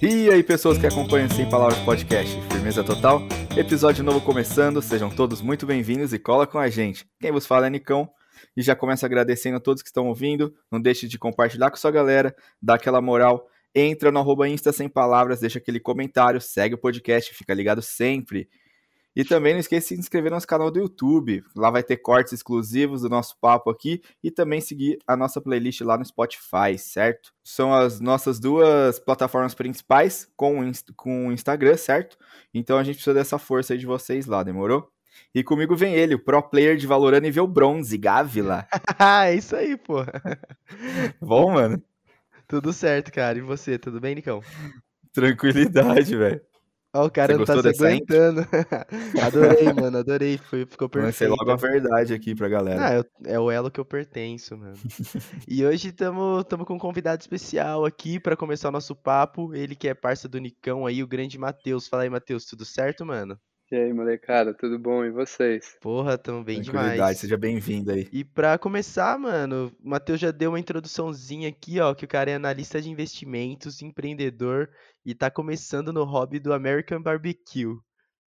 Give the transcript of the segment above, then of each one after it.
E aí, pessoas que acompanham Sem Palavras Podcast, firmeza total? Episódio novo começando, sejam todos muito bem-vindos e cola com a gente. Quem vos fala é Nicão e já começo agradecendo a todos que estão ouvindo. Não deixe de compartilhar com sua galera, dar aquela moral. Entra no arroba Insta Sem Palavras, deixa aquele comentário, segue o podcast, fica ligado sempre. E também não esqueça de se inscrever no nosso canal do YouTube. Lá vai ter cortes exclusivos do nosso papo aqui e também seguir a nossa playlist lá no Spotify, certo? São as nossas duas plataformas principais com o, com o Instagram, certo? Então a gente precisa dessa força aí de vocês lá, demorou? E comigo vem ele, o pro player de Valorant nível bronze, Gávila. é isso aí, pô. Bom, mano? Tudo certo, cara. E você, tudo bem, Nicão? Tranquilidade, velho. Ó, o cara não tá se aguentando. adorei, mano, adorei. Foi, ficou perfeito. Lancei logo a verdade aqui pra galera. Ah, é o elo que eu pertenço, mano. e hoje estamos com um convidado especial aqui para começar o nosso papo. Ele que é parça do Nicão aí, o grande Matheus. Fala aí, Matheus, tudo certo, mano? E aí, molecada, tudo bom? E vocês? Porra, tão bem demais. Seja bem-vindo aí. E pra começar, mano, o Matheus já deu uma introduçãozinha aqui, ó, que o cara é analista de investimentos, empreendedor e tá começando no hobby do American Barbecue.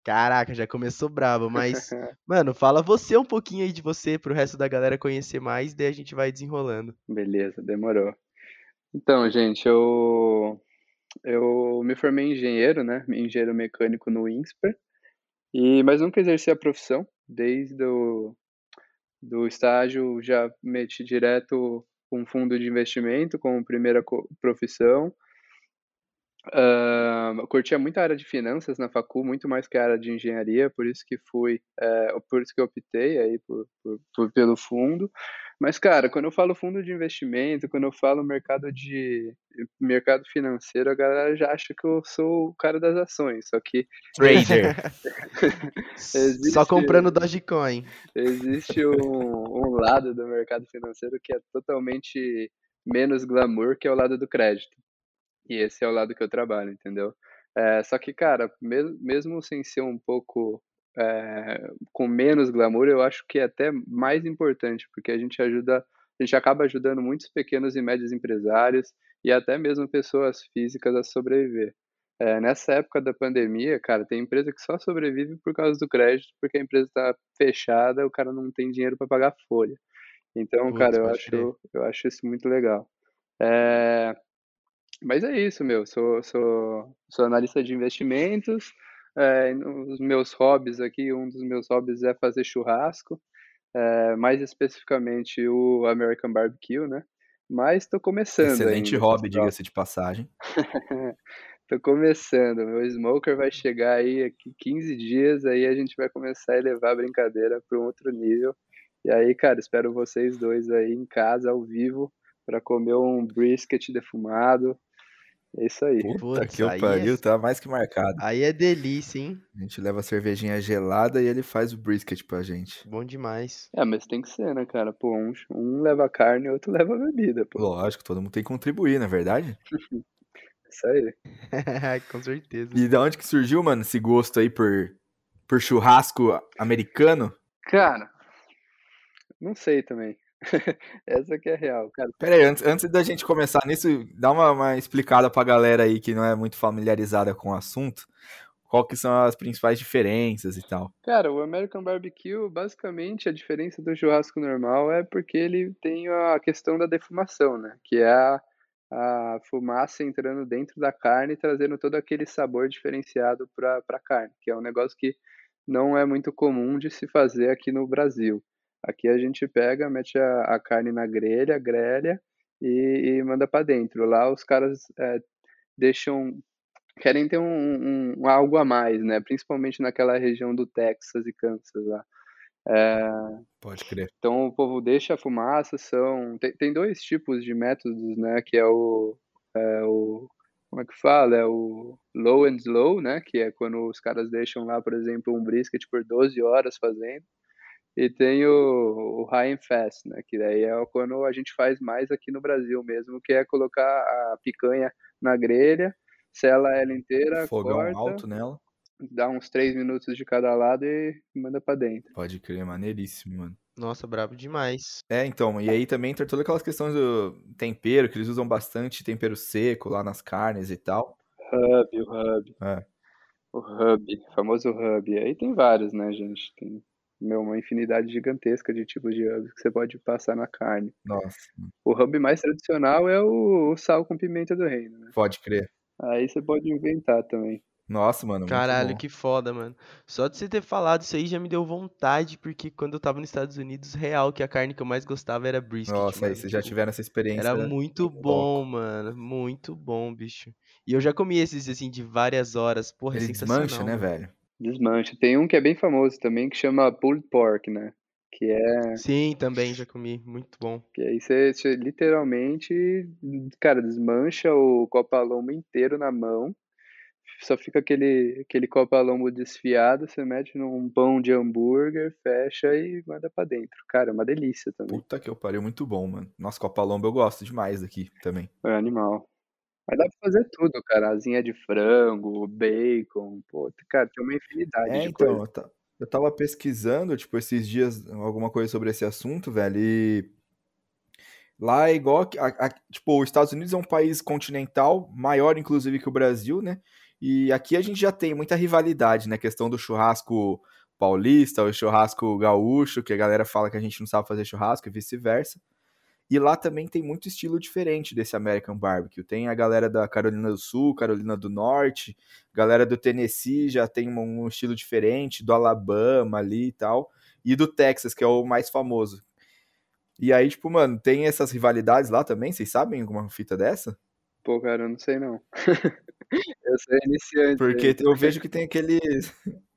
Caraca, já começou bravo, mas, mano, fala você um pouquinho aí de você pro resto da galera conhecer mais, daí a gente vai desenrolando. Beleza, demorou. Então, gente, eu eu me formei em engenheiro, né? Engenheiro mecânico no INSPER. E, mas nunca exerci a profissão, desde o do estágio já meti direto com fundo de investimento como primeira profissão. Uh, curtia muito a área de finanças na facu, muito mais que a área de engenharia, por isso que fui, é, por isso que optei aí por, por, por, pelo fundo. Mas, cara, quando eu falo fundo de investimento, quando eu falo mercado de mercado financeiro, a galera já acha que eu sou o cara das ações, só que trader. existe, só comprando Dogecoin. Existe um, um lado do mercado financeiro que é totalmente menos glamour, que é o lado do crédito. E esse é o lado que eu trabalho, entendeu? É, só que, cara, mesmo, mesmo sem ser um pouco é, com menos glamour, eu acho que é até mais importante, porque a gente ajuda, a gente acaba ajudando muitos pequenos e médios empresários e até mesmo pessoas físicas a sobreviver. É, nessa época da pandemia, cara, tem empresa que só sobrevive por causa do crédito, porque a empresa está fechada, o cara não tem dinheiro para pagar folha. Então, Putz, cara, eu acho, eu acho isso muito legal. É, mas é isso, meu. Sou, sou, sou analista de investimentos. É, os meus hobbies aqui, um dos meus hobbies é fazer churrasco. É, mais especificamente o American Barbecue, né? Mas estou começando. Excelente ainda, hobby, diga-se de passagem. Tô começando. Meu smoker vai chegar aí aqui 15 dias, aí a gente vai começar a levar a brincadeira para um outro nível. E aí, cara, espero vocês dois aí em casa, ao vivo, para comer um brisket defumado, é isso aí. Puta Putz, que o pariu, é... tá mais que marcado. Aí é delícia, hein? A gente leva a cervejinha gelada e ele faz o brisket pra gente. Bom demais. É, mas tem que ser, né, cara? Pô, um, um leva carne e outro leva bebida, pô. Lógico, todo mundo tem que contribuir, não é verdade? isso aí. Com certeza. E da onde que surgiu, mano, esse gosto aí por, por churrasco americano? Cara, não sei também. Essa que é real, cara. Pera aí, antes, antes da gente começar nisso, dá uma, uma explicada pra galera aí que não é muito familiarizada com o assunto. Qual que são as principais diferenças e tal? Cara, o American Barbecue, basicamente, a diferença do churrasco normal é porque ele tem a questão da defumação, né? Que é a, a fumaça entrando dentro da carne, trazendo todo aquele sabor diferenciado para a carne, que é um negócio que não é muito comum de se fazer aqui no Brasil. Aqui a gente pega, mete a, a carne na grelha, grelha e, e manda para dentro. Lá os caras é, deixam querem ter um, um, algo a mais, né? Principalmente naquela região do Texas e Kansas lá. É, Pode crer. Então o povo deixa a fumaça, são tem, tem dois tipos de métodos, né? Que é o, é o como é que fala? É o low and slow, né? Que é quando os caras deixam lá, por exemplo, um brisket por 12 horas fazendo. E tem o, o high and fast, né? Que daí é quando a gente faz mais aqui no Brasil mesmo, que é colocar a picanha na grelha, sela ela inteira, Fogão corta, alto nela. Dá uns três minutos de cada lado e manda para dentro. Pode crer, maneiríssimo, mano. Nossa, brabo demais. É, então, e aí também entra todas aquelas questões do tempero, que eles usam bastante tempero seco lá nas carnes e tal. Hub, o hub. É. O hub, famoso hub. Aí tem vários, né, gente? Tem meu, uma infinidade gigantesca de tipos de hubs que você pode passar na carne. Nossa, O hub mais tradicional é o, o sal com pimenta do reino, né? pode crer. Aí você pode inventar também. Nossa, mano, muito Caralho, bom. que foda, mano. Só de você ter falado isso aí já me deu vontade, porque quando eu tava nos Estados Unidos, real, que a carne que eu mais gostava era brisket, Nossa, aí mano. vocês já Tipo, tiveram essa experiência. Era muito louco. bom, mano. Muito bom, bicho. E eu já comi esses, assim, de várias horas. Porra, é Ele sensacional, desmancha, né, mano. velho? Desmancha. Tem um que é bem famoso também, que chama pulled pork, né? Que é Sim, também já comi. Muito bom. que aí você, você literalmente, cara, desmancha o copalombo inteiro na mão. Só fica aquele, aquele copalombo desfiado, você mete num pão de hambúrguer, fecha e manda pra dentro. Cara, é uma delícia também. Puta que eu pariu, muito bom, mano. Nossa, Copalombo eu gosto demais daqui também. É animal. Mas dá pra fazer tudo, cara. Asinha de frango, bacon, pô, cara, tem uma infinidade É, de então, coisa. eu, ta- eu tava pesquisando, tipo, esses dias, alguma coisa sobre esse assunto, velho, e lá é igual, que- a- a- tipo, os Estados Unidos é um país continental, maior inclusive que o Brasil, né? E aqui a gente já tem muita rivalidade, né? Questão do churrasco paulista, o churrasco gaúcho, que a galera fala que a gente não sabe fazer churrasco e vice-versa. E lá também tem muito estilo diferente desse American Barbecue. Tem a galera da Carolina do Sul, Carolina do Norte, galera do Tennessee já tem um, estilo diferente, do Alabama ali e tal, e do Texas, que é o mais famoso. E aí, tipo, mano, tem essas rivalidades lá também? Vocês sabem alguma fita dessa? Pô, cara, eu não sei não. Eu sou iniciante. Porque aí. eu vejo que tem aqueles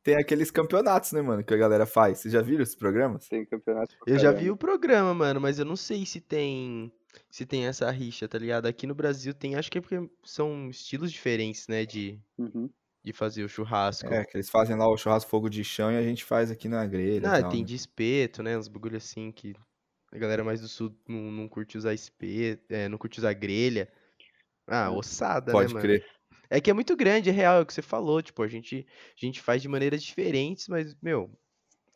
tem aqueles campeonatos, né, mano, que a galera faz. Vocês já viram esses programas? Tem campeonato pra Eu já vi o programa, mano, mas eu não sei se tem se tem essa rixa, tá ligado? Aqui no Brasil tem, acho que é porque são estilos diferentes, né, de, Uhum. de fazer o churrasco. É, que eles fazem lá o churrasco fogo de chão e a gente faz aqui na grelha Ah, tal, tem né? de espeto, né? Uns bagulho assim que a galera mais do sul não, não curte usar espeto, é, não curte usar grelha. Ah, É. ossada, né, Pode mano? crer. É que é muito grande, é real, é o que você falou, tipo, a gente, a gente faz de maneiras diferentes, mas, meu,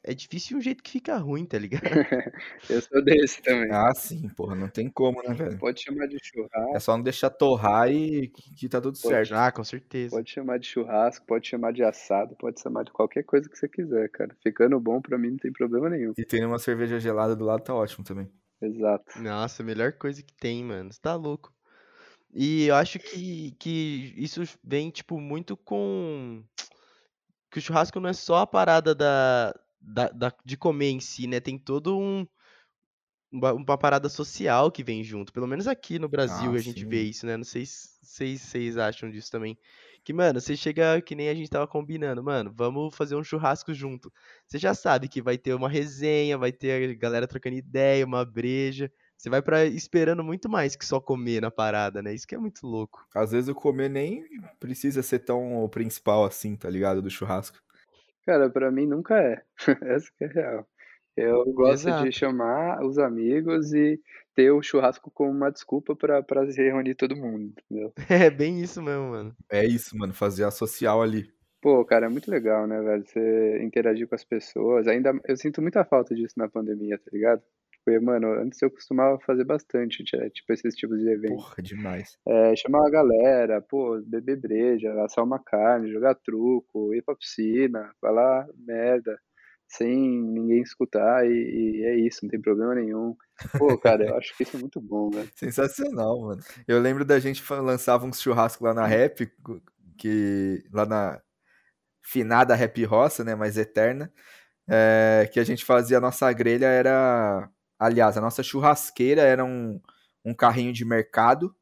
é difícil um jeito que fica ruim, tá ligado? Eu sou desse também. Ah, sim, porra, não tem como, né, velho? Pode chamar de churrasco, É só não deixar torrar e que que tá tudo certo. Ah, com certeza. pode chamar de churrasco, pode chamar de assado, pode chamar de qualquer coisa que você quiser, cara. Ficando bom pra mim não tem problema nenhum. E tendo uma cerveja gelada do lado tá ótimo também. Exato. Nossa, a melhor coisa que tem, mano. Você tá louco. E eu acho que, que isso vem, tipo, muito com. Que o churrasco não é só a parada da, da, da- de comer em si, né? Tem todo um. Uma, uma parada social que vem junto. Pelo menos aqui no Brasil Ah, a gente vê isso, né? Não sei se se vocês acham disso também. Que, mano, você chega que nem a gente tava combinando, mano, vamos fazer um churrasco junto. Você já sabe que vai ter uma resenha, vai ter a galera trocando ideia, uma breja. Você vai pra esperando muito mais que só comer na parada, né? Isso que é muito louco. Às vezes o comer nem precisa ser tão o principal assim, tá ligado? Do churrasco. Cara, pra mim nunca é. Essa que é a real. Eu gosto de Exato. chamar os amigos e ter o churrasco como uma desculpa pra, pra se reunir todo mundo, entendeu? É bem isso mesmo, mano. É isso, mano, fazer a social ali. Pô, cara, é muito legal, né, velho? Você interagir com as pessoas. Ainda, eu sinto muita falta disso na pandemia, tá ligado? Porque, mano, antes eu costumava fazer bastante, tipo, esses tipos de eventos. Porra, demais. É, chamar a galera, pô, beber breja, assar uma carne, jogar truco, ir pra piscina, falar merda, sem ninguém escutar, e, e é isso, não tem problema nenhum. Pô, cara, eu acho que isso é muito bom, velho. Sensacional, mano. Eu lembro da gente lançava uns churrascos lá na Rap, que lá na finada Rap Roça, né, mais eterna, é, que a gente fazia a nossa grelha era, aliás, a nossa churrasqueira era um, um carrinho de mercado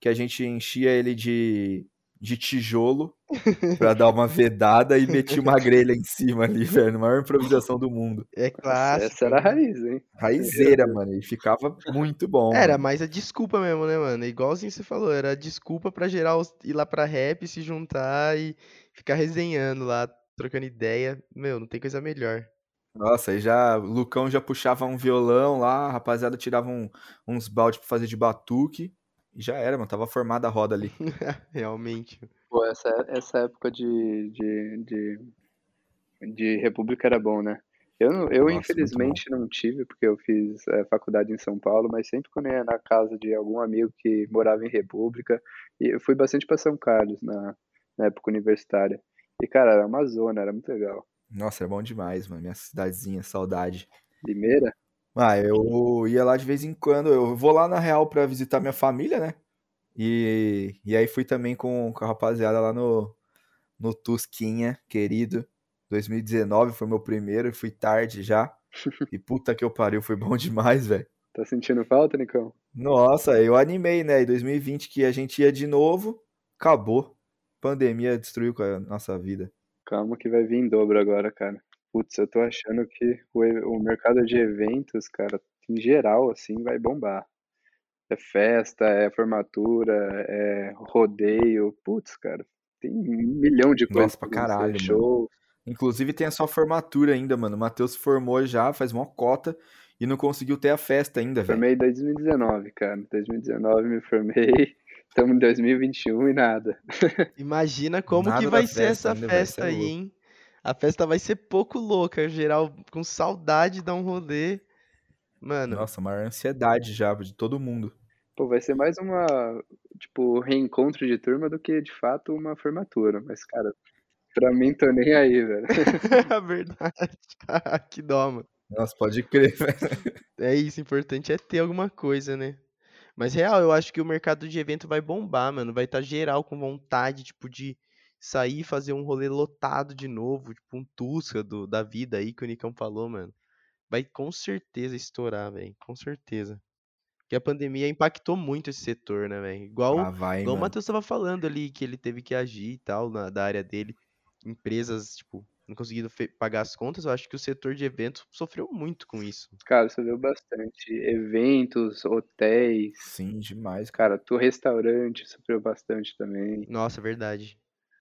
que a gente enchia ele de, de tijolo pra dar uma vedada e metia uma grelha em cima ali, velho, a maior improvisação do mundo. É clássico. essa era a raiz, hein? Raizeira, mano, e ficava muito bom. Era mano. mais a desculpa mesmo, né, mano? Igualzinho você falou, era a desculpa pra geral ir lá pra rap, se juntar e ficar resenhando lá, trocando ideia. Meu, não tem coisa melhor. Nossa, aí já, o Lucão já puxava um violão lá, a rapaziada tirava um- uns balde pra fazer de batuque, e já era, mano, tava formada a roda ali. Realmente. Pô, essa, essa época de, de, de, de República era bom, né? Eu, não- eu Nossa, infelizmente não tive, porque eu fiz é, faculdade em São Paulo, mas sempre quando eu ia na casa de algum amigo que morava em República, e eu fui bastante para São Carlos na, na época universitária. E, cara, era uma zona, era muito legal. Nossa, é bom demais, mano. Minha cidadezinha, saudade. Limeira? Ah, eu ia lá de vez em quando. Eu vou lá na Real pra visitar minha família, né? E, e aí fui também com, com a rapaziada lá no, no Tusquinha, querido. 2019 foi meu primeiro, fui tarde já. E puta que eu pariu, foi bom demais, velho. Tá sentindo falta, Nicão? Nossa, eu animei, né? Em 2020 que a gente ia de novo, acabou. Pandemia destruiu a nossa vida. Calma que vai vir em dobro agora, cara. Putz, eu tô achando que o, e- o mercado de eventos, cara, em geral, assim, vai bombar. É festa, é formatura, é rodeio. Putz, cara, tem um milhão de coisas Nossa, pra pra acontecer. caralho, mano. Show. Inclusive tem a sua formatura ainda, mano. O Matheus se formou já, faz uma cota e não conseguiu ter a festa ainda, velho. Formei em 2019, cara. 2019 me formei. Estamos em 2021 e nada. Imagina como Nada que vai ser festa essa velho, festa é aí, louco. hein? A festa vai ser pouco louca, geral com saudade de dar um rolê. Mano, Nossa, maior ansiedade já de todo mundo. Pô, vai ser mais uma, tipo, reencontro de turma do que, de fato, uma formatura. Mas, cara, pra mim, tô nem aí, velho. a verdade. que dó, mano. Nossa, pode crer, velho. É isso, o importante é ter alguma coisa, né? Mas real, eu acho que o mercado de evento vai bombar, mano. Vai estar geral com vontade, tipo, de sair e fazer um rolê lotado de novo, tipo um Tusca do, da vida aí que o Nicão falou, mano. Vai com certeza estourar, velho. Com certeza. Porque a pandemia impactou muito esse setor, né, velho? Igual, Ah, vai, igual o. Matheus tava falando ali, que ele teve que agir e tal, na, da área dele. Empresas, tipo, não conseguindo fe- pagar as contas. Eu acho que o setor de eventos sofreu muito com isso. Cara, viu bastante. Eventos, hotéis. Sim, demais, cara. Tu restaurante sofreu bastante também. Nossa, verdade.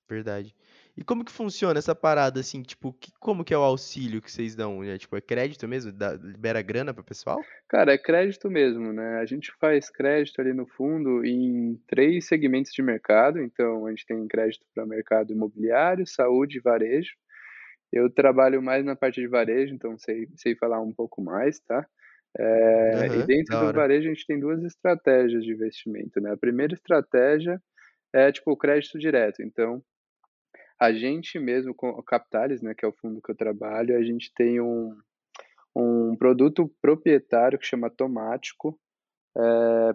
Verdade. E como que funciona essa parada, assim, tipo, que- como que é o auxílio que vocês dão? né? Tipo, é crédito mesmo? Dá- libera grana pro pessoal? Cara, é crédito mesmo, né? A gente faz crédito ali no fundo em três segmentos de mercado. Então, a gente tem crédito para mercado imobiliário, saúde e varejo. Eu trabalho mais na parte de varejo, então sei, sei falar um pouco mais, tá? É, e Aham, dentro do varejo a gente tem duas estratégias de investimento, né? A primeira estratégia é tipo o crédito direto. Então, a gente mesmo com o Capitalis, né, que é o fundo que eu trabalho, a gente tem um, um produto proprietário que chama Tomático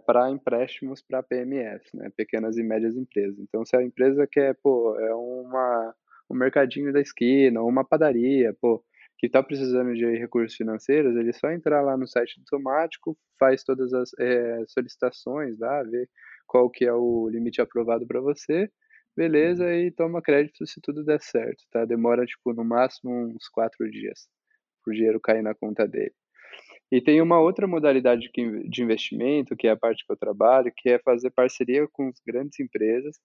para empréstimos para PMS, né, pequenas e médias empresas. Então, se a empresa quer, pô, é uma, um mercadinho da esquina, ou uma padaria, pô, que está precisando de recursos financeiros, ele é só entrar lá no site do faz todas as eh, solicitações lá, vê qual que é o limite aprovado para você, beleza, e toma crédito se tudo der certo, tá? Demora, tipo, no máximo uns quatro dias para o dinheiro cair na conta dele. E tem uma outra modalidade de investimento, que é a parte que eu trabalho, que é fazer parceria com as grandes empresas.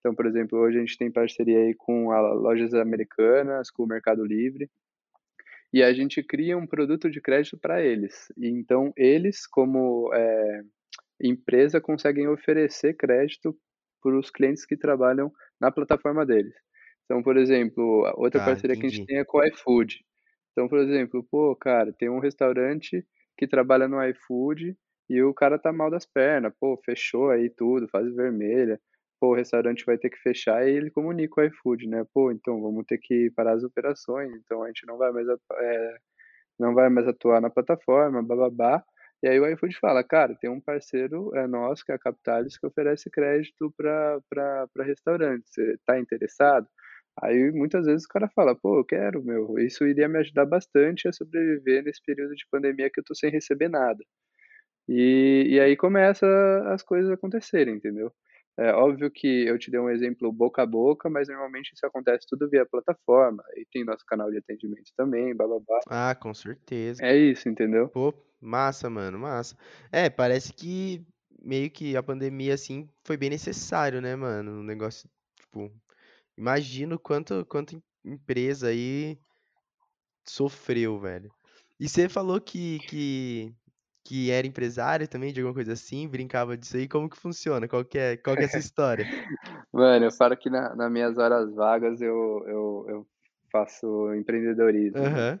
Então, por exemplo, hoje a gente tem parceria aí com a lojas americanas, com o Mercado Livre, e a gente cria um produto de crédito para eles. E então, eles, como eh, empresa, conseguem oferecer crédito para os clientes que trabalham na plataforma deles. Então, por exemplo, outra Tá, parceria que a gente entendi. tem é com o iFood. Então, por exemplo, pô, cara, tem um restaurante que trabalha no iFood e o cara tá mal das pernas, pô, fechou aí tudo, fase vermelha. Pô, o restaurante vai ter que fechar e ele comunica o iFood, né? Pô, então vamos ter que parar as operações, então a gente não vai mais, é, não vai mais atuar na plataforma, bababá. E aí o iFood fala, cara, tem um parceiro é nosso, que é a Capitalis, que oferece crédito para restaurante. Você tá interessado? Aí muitas vezes o cara fala, pô, eu quero, meu, isso iria me ajudar bastante a sobreviver nesse período de pandemia que eu tô sem receber nada. E, e aí começa as coisas acontecerem, entendeu? É óbvio que eu te dei um exemplo boca a boca, mas normalmente isso acontece tudo via plataforma, e tem nosso canal de atendimento também, bababá. Ah, com certeza. É isso, entendeu? Pô, massa, mano, massa. É, parece que meio que a pandemia, assim, foi bem necessário, né, mano? Um negócio, tipo, imagino quanto, quanto em- empresa aí sofreu, velho. E você falou que, que, que era empresário também, de alguma coisa assim, brincava disso aí. Como que funciona? Qual que é, qual que é essa história? Mano, eu falo que na, nas minhas horas vagas eu, eu, eu faço empreendedorismo, né? Aham.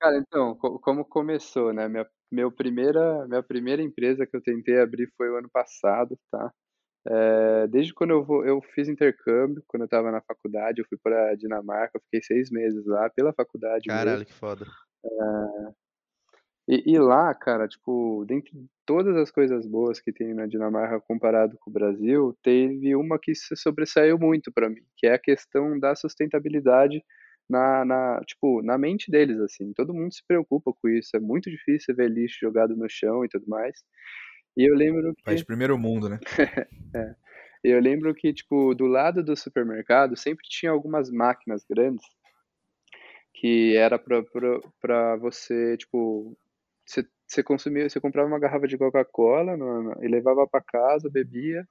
Cara, então, co como começou, né, minha meu primeira minha primeira empresa que eu tentei abrir foi o ano passado, tá. Eh, desde quando eu vou eu fiz intercâmbio, quando eu estava na faculdade, eu fui pra Dinamarca, eu fiquei 6 meses lá, pela faculdade mesmo. Caralho, que foda. E e lá, cara, tipo, dentre todas as coisas boas que tem na Dinamarca comparado com o Brasil, teve uma que se sobressaiu muito pra mim, que é a questão da sustentabilidade na na tipo, na mente deles, assim, todo mundo se preocupa com isso, é muito difícil ver lixo jogado no chão e tudo mais. E eu lembro País de que primeiro mundo, né? é, eu lembro que, tipo, do lado do supermercado sempre tinha algumas máquinas grandes que era pra você, tipo, você você consumia você comprava uma garrafa de Coca-Cola e levava pra casa, bebia,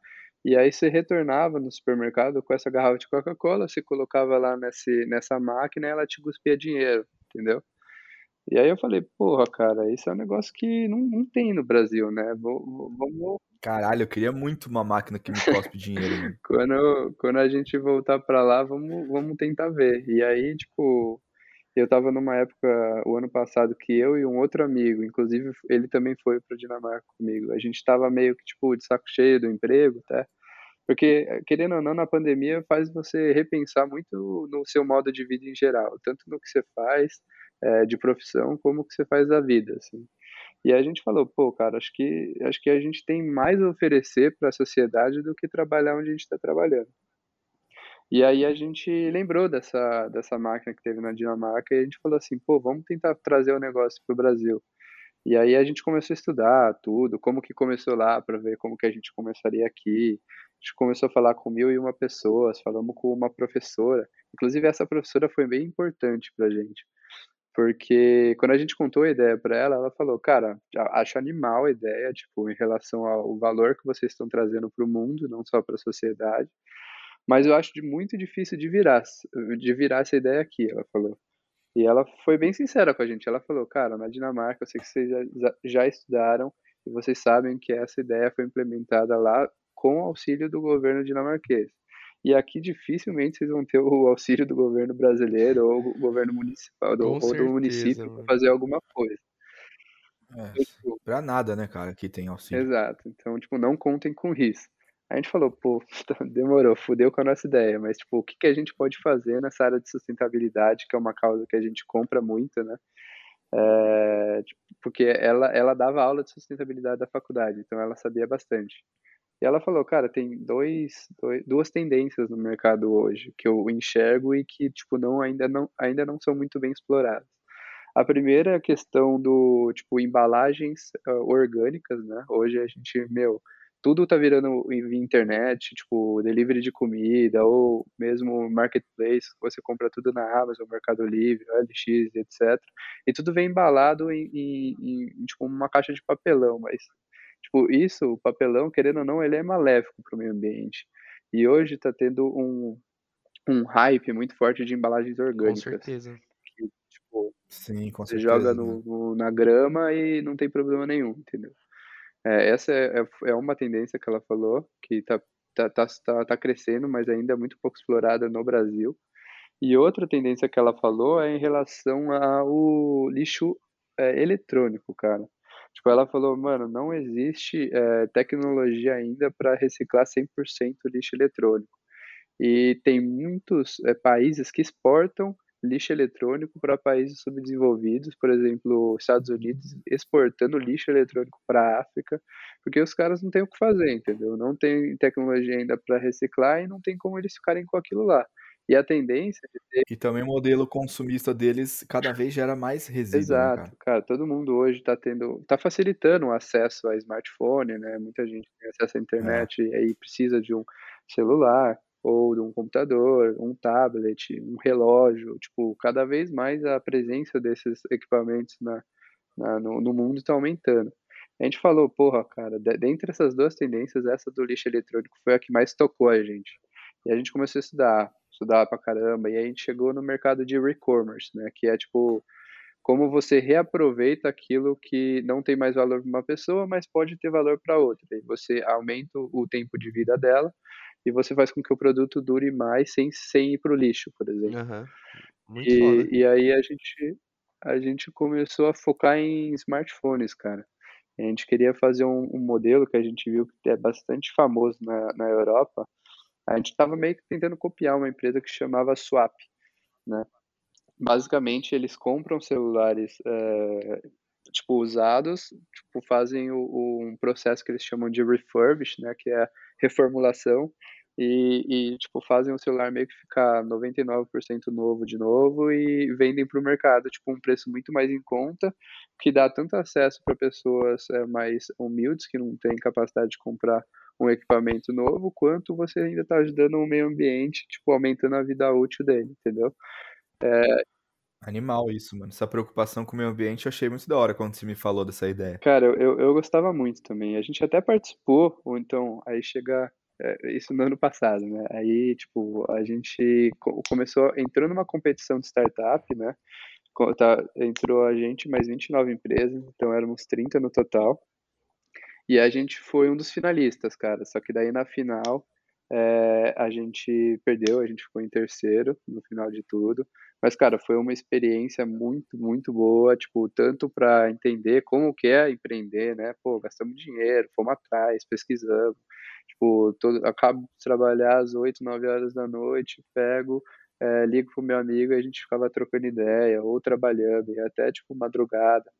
e aí você retornava no supermercado com essa garrafa de Coca-Cola, você colocava lá nesse nessa máquina e ela te cuspia dinheiro, entendeu. E aí eu falei: "Porra, cara, isso é um negócio que não não tem no Brasil, né, vamos" Caralho, eu queria muito uma máquina que me cospe dinheiro. "quando quando a gente voltar pra lá, vamos vamos tentar ver". E aí, tipo, eu estava numa época, o ano passado, que eu e um outro amigo, inclusive ele também foi pra Dinamarca comigo, a gente estava meio que, tipo, de saco cheio do emprego até, porque, querendo ou não, na pandemia faz você repensar muito no seu modo de vida em geral, tanto no que você faz, eh, de profissão, como o que você faz da vida, assim. E a gente falou: "Pô, cara, acho que acho que a gente tem mais a oferecer pra sociedade do que trabalhar onde a gente tá trabalhando". E aí a gente lembrou dessa dessa máquina que teve na Dinamarca e a gente falou assim: "Pô, vamos tentar trazer o negócio para o Brasil". E aí a gente começou a estudar tudo, como que começou lá pra ver como que a gente começaria aqui. A gente começou a falar com 1001 pessoas, falamos com uma professora, inclusive essa professora foi bem importante pra gente, porque quando a gente contou a ideia pra ela, ela falou: "Cara, a acho animal a ideia, tipo, em relação ao valor que vocês estão trazendo para o mundo, não só pra sociedade, mas eu acho de muito difícil de virar de virar essa ideia aqui", ela falou. E ela foi bem sincera com a gente, ela falou: "Cara, na Dinamarca eu sei que vocês já já estudaram e vocês sabem que essa ideia foi implementada lá com o auxílio do governo dinamarquês. E aqui dificilmente vocês vão ter o auxílio do governo brasileiro ou o governo municipal do ou do certeza, município pra mano. fazer alguma coisa". É, Então, tipo nada, né, cara, aqui tem auxílio. Exato, então, tipo, não contem com isso. A gente falou: "Pô, demorou, fudeu com a nossa ideia", mas, tipo, o que que a gente pode fazer nessa área de sustentabilidade, que é uma causa que a gente compra muito, né. Eh, tipo, porque ela ela dava aula de sustentabilidade da faculdade, então ela sabia bastante. E ela falou: "Cara, tem dois doi 2 tendências no mercado hoje, que eu enxergo e que, tipo, não ainda não ainda não são muito bem exploradas. A primeira é a questão do, tipo, embalagens, hã, orgânicas, né, hoje a gente, meu, tudo tá virando via internet, tipo, delivery de comida ou mesmo marketplace, você compra tudo na Amazon, Mercado Livre, OLX e etcétera, e tudo vem embalado em em em, tipo, uma caixa de papelão, mas, tipo, isso, o papelão, querendo ou não, ele é maléfico para o meio ambiente. E hoje tá tendo um um hype muito forte de embalagens Com orgânicas, certeza. que, tipo, Sim, com você joga certeza, né. no no na grama e não tem problema nenhum, entendeu. É, essa é é é uma tendência que ela falou, que tá tá tá tá tá crescendo, mas ainda é muito pouco explorada no Brasil. E outra tendência que ela falou é em relação ao lixo, eh, eletrônico, cara. Tipo, ela falou: "Mano, não existe, eh, tecnologia ainda pra reciclar 100% lixo eletrônico". E tem muitos, eh, países que exportam lixo eletrônico pra países subdesenvolvidos, por exemplo, Estados Unidos exportando lixo eletrônico pra África, porque os caras não têm o que fazer, entendeu. Não tem tecnologia ainda pra reciclar e não tem como eles ficarem com aquilo lá. E a tendência de ter E também o modelo consumista deles cada vez gera mais resíduo, né, cara. Exato, cara, todo mundo hoje tá tendo tá facilitando o acesso a smartphone, né, muita gente tem acesso à É. internet e aí precisa de um celular ou de um computador, um tablet, um relógio, tipo, cada vez mais a presença desses equipamentos na na no no mundo tá aumentando. A gente falou: "Porra, cara, de dentre essas 2 tendências, essa do lixo eletrônico foi a que mais tocou a gente". E a gente começou a estudar, estudar pra caramba, e a gente chegou no mercado de re-commerce, né, que é, tipo, como você reaproveita aquilo que não tem mais valor pra uma pessoa, mas pode ter valor pra outra, e você aumenta o tempo de vida dela, e você faz com que o produto dure mais sem sem ir para o lixo, por exemplo. Muito E foda. e aí a gente a gente começou a focar em smartphones, cara. A gente queria fazer um, um modelo que a gente viu que é bastante famoso na, na Europa. A gente estava meio que tentando copiar uma empresa que chamava Swap, né? Basicamente, eles compram celulares é, tipo usados, tipo fazem o, o, um processo que eles chamam de refurbish, né? Que é reformulação e, e, tipo, fazem o celular meio que ficar 99% novo de novo e vendem para o mercado, tipo, um preço muito mais em conta, que dá tanto acesso para pessoas é, mais humildes, que não têm capacidade de comprar um equipamento novo, quanto você ainda está ajudando o meio ambiente, tipo, aumentando a vida útil dele, entendeu? É... Animal isso, mano. Essa preocupação com o meio ambiente eu achei muito da hora quando você me falou dessa ideia. Cara, eu, eu, gostava muito também. A gente até participou, ou então, aí chega é, isso no ano passado, né? Aí, tipo, a gente começou, entrou numa competição de startup, né? Tá, entrou a gente, mais 29 empresas, então éramos 30 no total. E a gente foi um dos finalistas, cara. Só que daí na final é, a gente perdeu, a gente ficou em terceiro no final de tudo. Mas, cara, foi uma experiência muito, muito boa, tipo, tanto para entender como que é empreender, né? Pô, gastamos dinheiro, fomos atrás, pesquisamos. Tipo, todo, acabo de trabalhar às 8, 9 horas da noite, pego, é, ligo pro meu amigo e a gente ficava trocando ideia, ou trabalhando, e até, tipo, madrugada.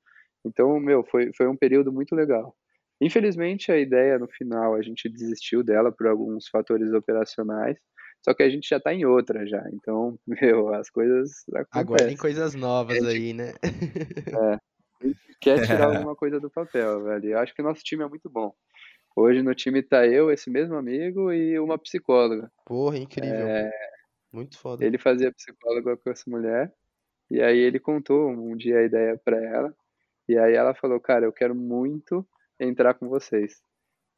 Então, meu, foi, foi um período muito legal. Infelizmente, a ideia no final, a gente desistiu dela por alguns fatores operacionais, só que a gente já tá em outra já, então, meu, as coisas acontecem. Agora tem coisas novas gente, aí, né? é, quer tirar alguma coisa do papel, velho. Eu acho que o nosso time é muito bom. Hoje no time tá eu, esse mesmo amigo e uma psicóloga. Porra, incrível. É... Muito foda. Ele fazia psicóloga com essa mulher. E aí ele contou um dia a ideia para ela. E aí ela falou, cara, eu quero muito entrar com vocês.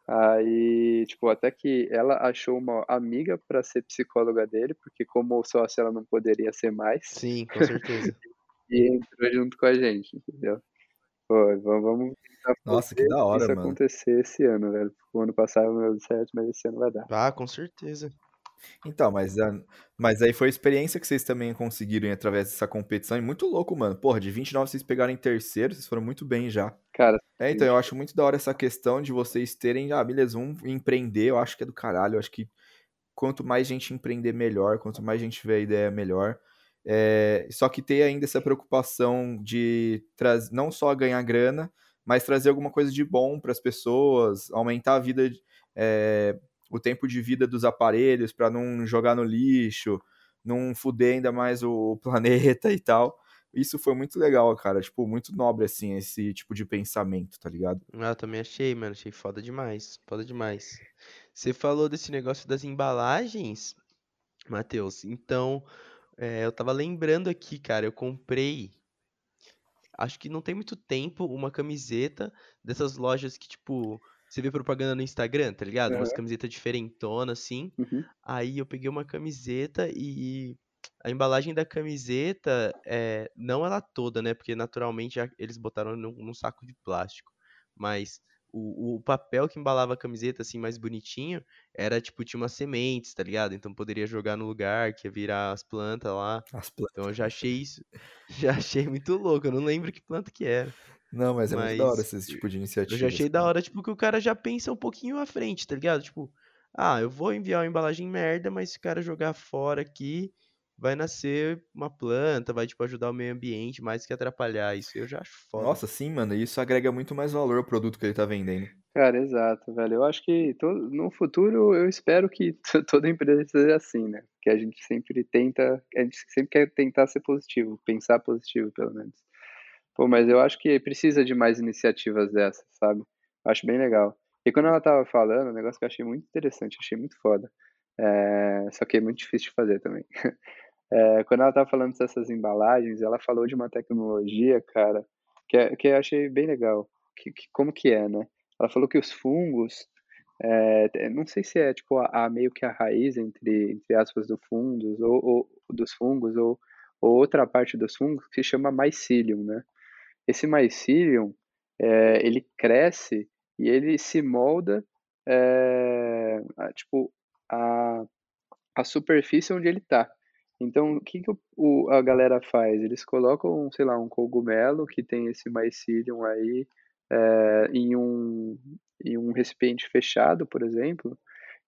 Aí, tipo, até que ela achou uma amiga para ser psicóloga dele, porque como sócia ela não poderia ser mais. Sim, com certeza. e entrou junto com a gente, entendeu? Pô, vamos Nossa, que da hora, isso mano. acontecer esse ano, velho. O ano passado não deu certo, mas esse ano vai dar. Ah, com certeza. Então, mas, mas aí foi a experiência que vocês também conseguiram através dessa competição. E muito louco, mano. Porra, de 29 vocês pegaram em terceiro, vocês foram muito bem já. Cara. É, então eu acho muito da hora essa questão de vocês terem, ah, beleza, vamos empreender. Eu acho que é do caralho. Eu acho que quanto mais gente empreender, melhor. Quanto mais gente tiver ideia, melhor. É, só que ter ainda essa preocupação de trazer não só ganhar grana, mas trazer alguma coisa de bom para as pessoas, aumentar a vida, é, o tempo de vida dos aparelhos para não jogar no lixo, não fuder ainda mais o planeta e tal. Isso foi muito legal, cara. Tipo, muito nobre, assim, esse tipo de pensamento, tá ligado? Ah, eu também achei, mano. Achei foda demais. Foda demais. Você falou desse negócio das embalagens, Matheus. Então, é, eu tava lembrando aqui, cara, eu comprei, acho que não tem muito tempo, uma camiseta dessas lojas que, tipo, você vê propaganda no Instagram, tá ligado? Umas camisetas diferentonas, assim. Uhum. Aí eu peguei uma camiseta e a embalagem da camiseta, é, não ela toda, né? Porque naturalmente eles botaram num, num saco de plástico. Mas o, o papel que embalava a camiseta, assim, mais bonitinho, era, tipo, tinha umas sementes, tá ligado? Então poderia jogar no lugar, que ia virar as plantas lá. As plantas. Então eu já achei isso, já achei muito louco, eu não lembro que planta que era. Não, mas é mas muito da hora esse tipo de iniciativa. Eu já achei da hora, tipo, que o cara já pensa um pouquinho à frente, tá ligado? Tipo, ah, eu vou enviar uma embalagem merda, mas se o cara jogar fora aqui, vai nascer uma planta, vai, tipo, ajudar o meio ambiente mais que atrapalhar. Isso eu já acho foda. Nossa, sim, mano. Isso agrega muito mais valor ao produto que ele tá vendendo. Cara, exato, velho. Eu acho que todo, no futuro eu espero que toda empresa seja assim, né? Que a gente sempre tenta, a gente sempre quer tentar ser positivo, pensar positivo, pelo menos. Pô, mas eu acho que precisa de mais iniciativas dessas, sabe? Acho bem legal. E quando ela tava falando, um negócio que eu achei muito interessante, achei muito foda. É... Só que é muito difícil de fazer também. É, quando ela estava falando dessas embalagens, ela falou de uma tecnologia, cara, que, é, que eu achei bem legal. Que, que, como que é, né? Ela falou que os fungos, é, não sei se é tipo a, a, meio que a raiz entre, entre aspas do fungos ou, ou dos fungos ou, ou, outra parte dos fungos que se chama mycelium, né? Esse mycelium, é, ele cresce e ele se molda é, a, tipo a, a superfície onde ele está. Então, o que que o o a galera faz? Eles colocam, sei lá, um cogumelo que tem esse mycelium aí, eh, em um em um recipiente fechado, por exemplo,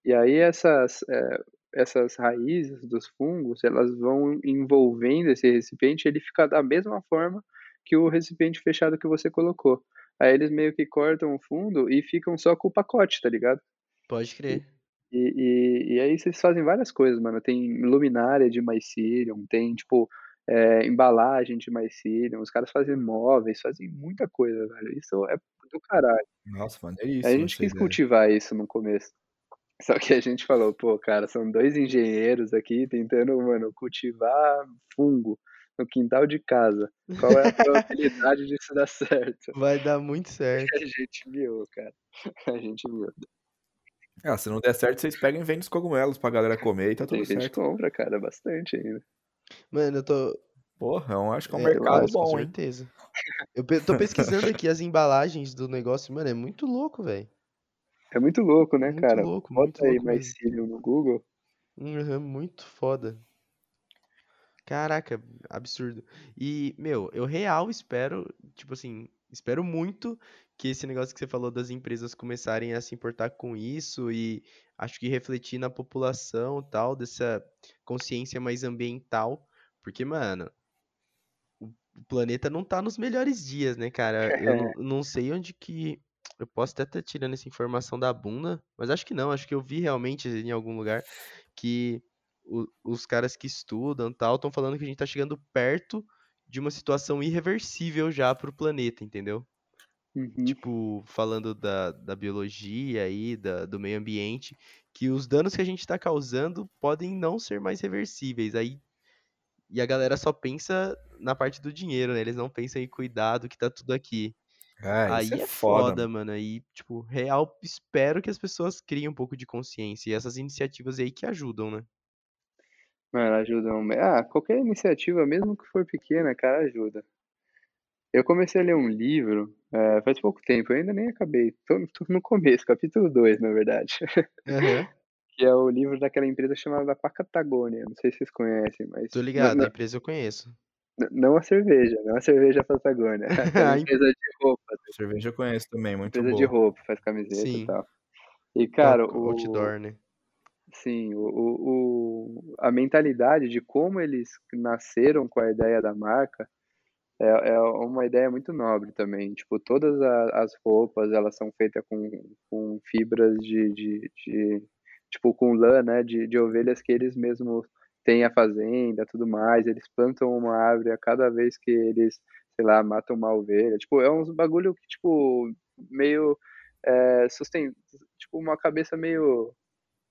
e aí essas, eh, essas raízes dos fungos, elas vão envolvendo esse recipiente, ele fica da mesma forma que o recipiente fechado que você colocou. Aí eles meio que cortam o fundo e ficam só com o pacote, tá ligado? Pode crer. E e e aí vocês fazem várias coisas, mano. Tem luminária de mycelium, tem, tipo, eh, embalagem de mycelium, os caras fazem móveis, fazem muita coisa, velho. Isso é do caralho. Nossa, A maneiríssimo gente essa quis ideia. cultivar isso no começo. Só que a gente falou: "Pô, cara, são 2 engenheiros aqui tentando, mano, cultivar fungo no quintal de casa. Qual é a probabilidade disso dar certo?" Vai dar muito certo. a gente miou, cara. A gente miou. Ah, se não der certo, vocês pegam e vendem os cogumelos pra galera comer e tá Tem tudo gente que certo. compra, cara, bastante ainda. Mano, eu tô Porra, eu acho que é um É, mercado com bom, hein. certeza. Eu pe tô pesquisando aqui as embalagens do negócio, mano, é muito louco, velho. É muito louco, né, Muito cara? louco, muito Bota aí louco mesmo. mycelium no Google. Aham, muito foda. Caraca, absurdo. E, meu, eu real espero, tipo assim, espero muito que esse negócio que você falou das empresas começarem a se importar com isso e acho que refletir na população, tal, dessa consciência mais ambiental, porque, mano, o planeta não tá nos melhores dias, né, cara? Eu não, não sei onde que. Eu posso até estar tirando essa informação da bunda, mas acho que não, acho que eu vi realmente em algum lugar que o- os caras que estudam tal estão falando que a gente tá chegando perto de uma situação irreversível já pro planeta, entendeu? Uhum. Tipo, falando da, da biologia aí, da, do meio ambiente, que os danos que a gente tá causando podem não ser mais reversíveis. Aí, e a galera só pensa na parte do dinheiro, né? Eles não pensam em cuidar do que tá tudo aqui. Isso Aí é é foda, foda, mano. Aí, tipo, real, espero que as pessoas criem um pouco de consciência. E essas iniciativas aí que ajudam, né? Mano, ajudam. Ah, qualquer iniciativa, mesmo que for pequena, cara, ajuda. Eu comecei a ler um livro, eh, faz pouco tempo, eu ainda nem acabei. Tô, tô no começo, capítulo 2, na verdade. Aham. Que é o livro daquela empresa chamada Pacatagônia. Não sei se vocês conhecem, mas. Tô Não, ligado, a não, empresa eu conheço. não a cerveja, não a cerveja Patagônia. Aquela A em- empresa de roupa, Cerveja eu conheço também, muito empresa de boa. roupa, faz camiseta e Sim, tal. E, cara, o, outdoor, né? Sim, o, o, o- a mentalidade de como eles nasceram com a ideia da marca é, é uma ideia muito nobre também. Tipo, todas a- as roupas, elas são feitas com, com fibras de, de, de- tipo, com lã, né, de, de ovelhas que eles mesmos têm a fazenda, tudo mais. Eles plantam uma árvore a cada vez que eles, sei lá, matam uma ovelha. Tipo, é uns bagulho que, tipo, meio é, susten... tipo, uma cabeça meio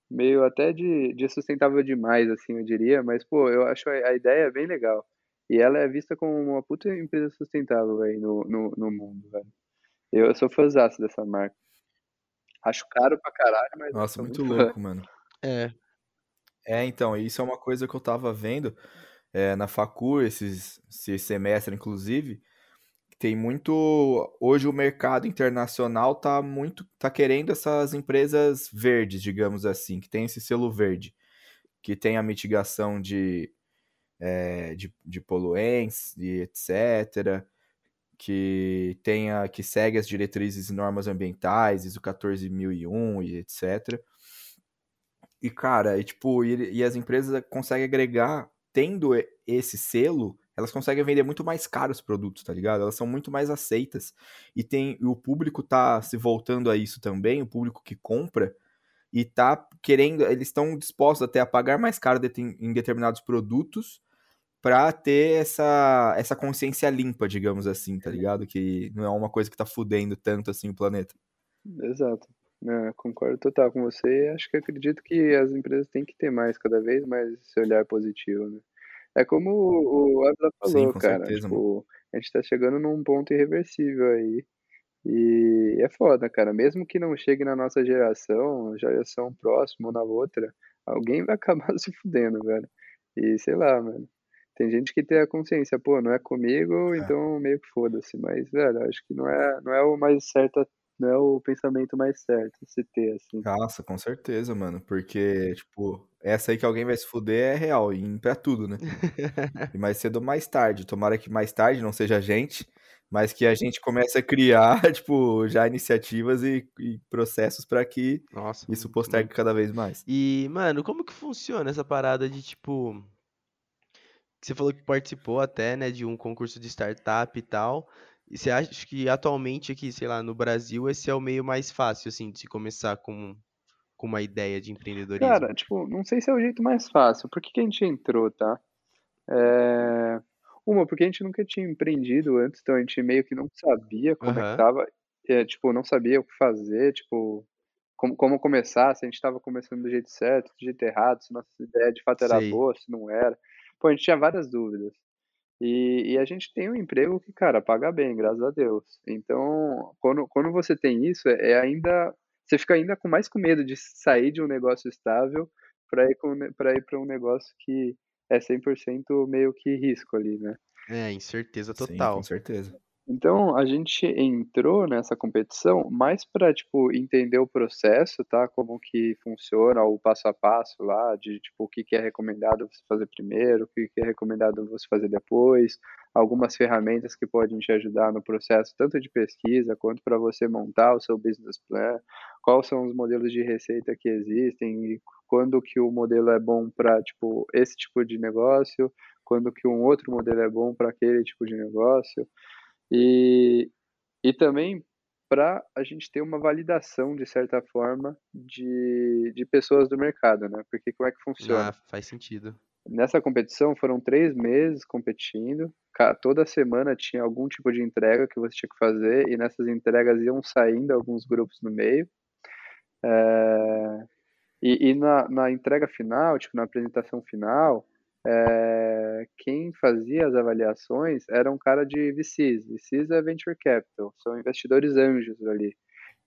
meio até de, de sustentável demais, assim, eu diria, mas, pô, eu acho a, a ideia bem legal. E ela é vista como uma puta empresa sustentável aí no, no, no mundo, velho. Eu, eu sou fãzaço dessa marca. Acho caro pra caralho, mas Nossa, muito muito fã. louco, mano. É, É, então, isso é uma coisa que eu tava vendo é, na facu, esses, esse semestre, inclusive, tem muito. Hoje o mercado internacional tá muito. tá querendo essas empresas verdes, digamos assim, que tem esse selo verde, que tem a mitigação de, é, de, de poluentes e etc. Que tenha, que segue as diretrizes e normas ambientais, ISO 14001 e etc. E, cara, e, tipo, e, e as empresas conseguem agregar, tendo esse selo, elas conseguem vender muito mais caro os produtos, tá ligado? Elas são muito mais aceitas. E tem e o público tá se voltando a isso também, o público que compra, e tá querendo, eles estão dispostos até a pagar mais caro de- em determinados produtos pra ter essa, essa consciência limpa, digamos assim, tá ligado? Que não é uma coisa que tá fudendo tanto assim o planeta. Exato. É, concordo total com você. Acho que acredito que as empresas têm que ter mais, cada vez mais esse olhar positivo, né? É como o Sim, falou, com cara, certeza, tipo, a gente tá chegando num ponto irreversível aí. E é foda, cara. Mesmo que não chegue na nossa geração, geração próxima ou na outra, alguém vai acabar se fudendo, velho. E sei lá, mano. Tem gente que tem a consciência, pô, não é comigo, É. então meio que foda-se. Mas, velho, acho que não é, não é o mais certo a não é o pensamento mais certo se ter, assim. Nossa, com certeza, mano. Porque, tipo, essa aí que alguém vai se fuder é real, e pra tudo, né? E mais cedo ou mais tarde. Tomara que mais tarde não seja a gente, mas que a gente comece a criar, tipo, já iniciativas e, e processos para que Nossa, isso postergue cada vez mais. E, mano, como que funciona essa parada de tipo. Você falou que participou até, né, de um concurso de startup e tal. E você acha que atualmente aqui, sei lá, no Brasil, esse é o meio mais fácil, assim, de se começar com, com uma ideia de empreendedorismo? Cara, tipo, não sei se é o jeito mais fácil. Por que que a gente entrou, tá? É... Uma, porque a gente nunca tinha empreendido antes, então a gente meio que não sabia como é que tava, é, tipo, não sabia o que fazer, tipo, como, como começar, se a gente tava começando do jeito certo, do jeito errado, se nossa ideia de fato era Sei. boa, se não era. Pô, a gente tinha várias dúvidas. E, e a gente tem um emprego que, cara, paga bem, graças a Deus. Então, quando, quando você tem isso, é, é ainda. Você fica ainda com mais com medo de sair de um negócio estável para ir para ir para um negócio que é 100% meio que risco ali, né? É, incerteza Sim, com total. certeza. Então, a gente entrou nessa competição mais para, tipo, entender o processo, tá? Como que funciona o passo a passo lá, de, tipo, o que que é recomendado você fazer primeiro, o que que é recomendado você fazer depois, algumas ferramentas que podem te ajudar no processo, tanto de pesquisa quanto para você montar o seu business plan, quais são os modelos de receita que existem e quando que o modelo é bom para, tipo, esse tipo de negócio, quando que um outro modelo é bom para aquele tipo de negócio. E, e também para a gente ter uma validação, de certa forma, de, de pessoas do mercado, né? Porque como é que funciona? Ah, faz sentido. Nessa competição foram três meses competindo, toda semana tinha algum tipo de entrega que você tinha que fazer, e nessas entregas iam saindo alguns grupos no meio. É, e, e na, na entrega final, tipo, na apresentação final, é, quem fazia as avaliações era um cara de VCs. VCs é Venture Capital, são investidores anjos ali.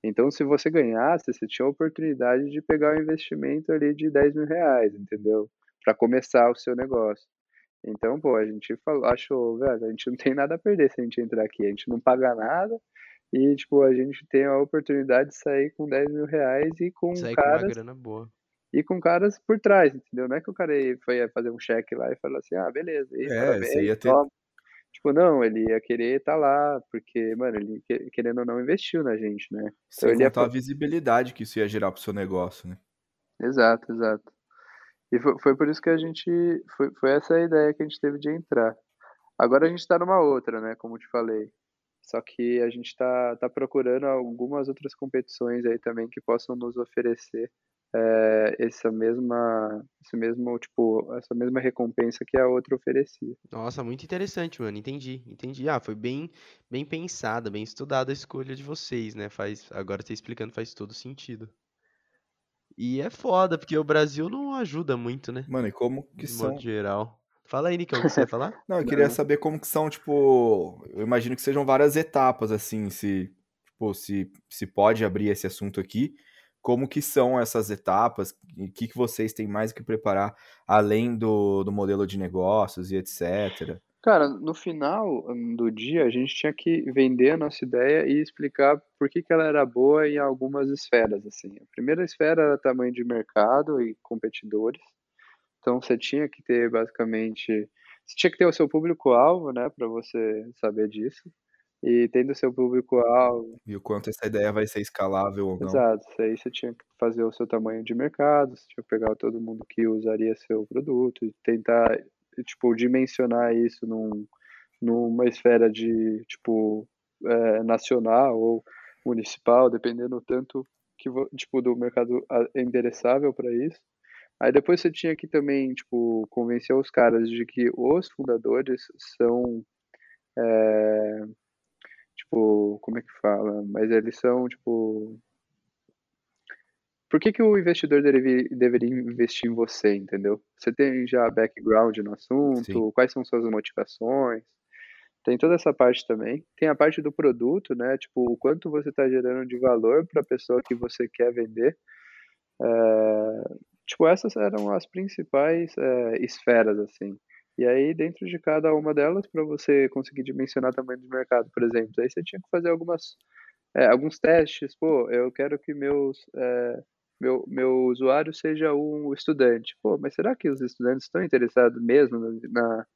Então, se você ganhasse, você tinha a oportunidade de pegar um investimento ali de 10 mil reais, entendeu? Para começar o seu negócio. Então, pô, a gente falou, achou, velho, a gente não tem nada a perder se a gente entrar aqui, a gente não paga nada e, tipo, a gente tem a oportunidade de sair com 10 mil reais e com Sair com uma grana boa. E com caras por trás, entendeu? Não é que o cara foi fazer um cheque lá e falou assim, ah, beleza, e É, parabéns, você ia ter. toma. Tipo, não, ele ia querer estar lá, porque, mano, ele que- querendo ou não investiu na gente, né? Então Sem ele ia a visibilidade que isso ia gerar pro seu negócio, né? Exato, exato. E foi, foi por isso que a gente, foi, foi essa a ideia que a gente teve de entrar. Agora a gente tá numa outra, né, como eu te falei. Só que a gente tá, tá procurando algumas outras competições aí também que possam nos oferecer é, essa mesma, esse mesmo, tipo, essa mesma recompensa que a outra oferecia. Nossa, muito interessante, mano. Entendi, entendi. Ah, foi bem, bem pensada, bem estudada a escolha de vocês, né? Faz, agora você explicando faz todo sentido. E é foda, porque o Brasil não ajuda muito, né? Mano, e como que De modo são. geral. Fala aí, Nicão, o que você ia falar? Não, eu queria Não. saber como que são, tipo. Eu imagino que sejam várias etapas, assim, se, tipo, se, se pode abrir esse assunto aqui. Como que são essas etapas? O que, que vocês têm mais que preparar além do, do modelo de negócios e etc. Cara, no final hum, do dia, a gente tinha que vender a nossa ideia e explicar por que que ela era boa em algumas esferas, assim. A primeira esfera era tamanho de mercado e competidores. Então, você tinha que ter, basicamente, você tinha que ter o seu público-alvo, né, para você saber disso. E tendo seu público-alvo, E o quanto essa ideia vai ser escalável ou não. exato, isso aí você tinha que fazer o seu tamanho de mercado, você tinha que pegar todo mundo que usaria seu produto e tentar, tipo, dimensionar isso num, numa esfera de, tipo, é, nacional ou municipal, dependendo tanto que, tipo, do mercado endereçável para isso. Aí depois você tinha que também, tipo, convencer os caras de que os fundadores são, é, tipo, como é que fala? Mas eles são, tipo, por que que o investidor deve, deveria investir em você, entendeu? Você tem já background no assunto, Sim. quais são suas motivações? Tem toda essa parte também. Tem a parte do produto, né? Tipo, o quanto você está gerando de valor para a pessoa que você quer vender. É, tipo, essas eram as principais é, esferas, assim. E aí, dentro de cada uma delas, para você conseguir dimensionar tamanho de mercado, por exemplo, aí você tinha que fazer algumas é, alguns testes, pô, eu quero que meus, é, meu, meu usuário seja um estudante. Pô, mas será que os estudantes estão interessados mesmo na,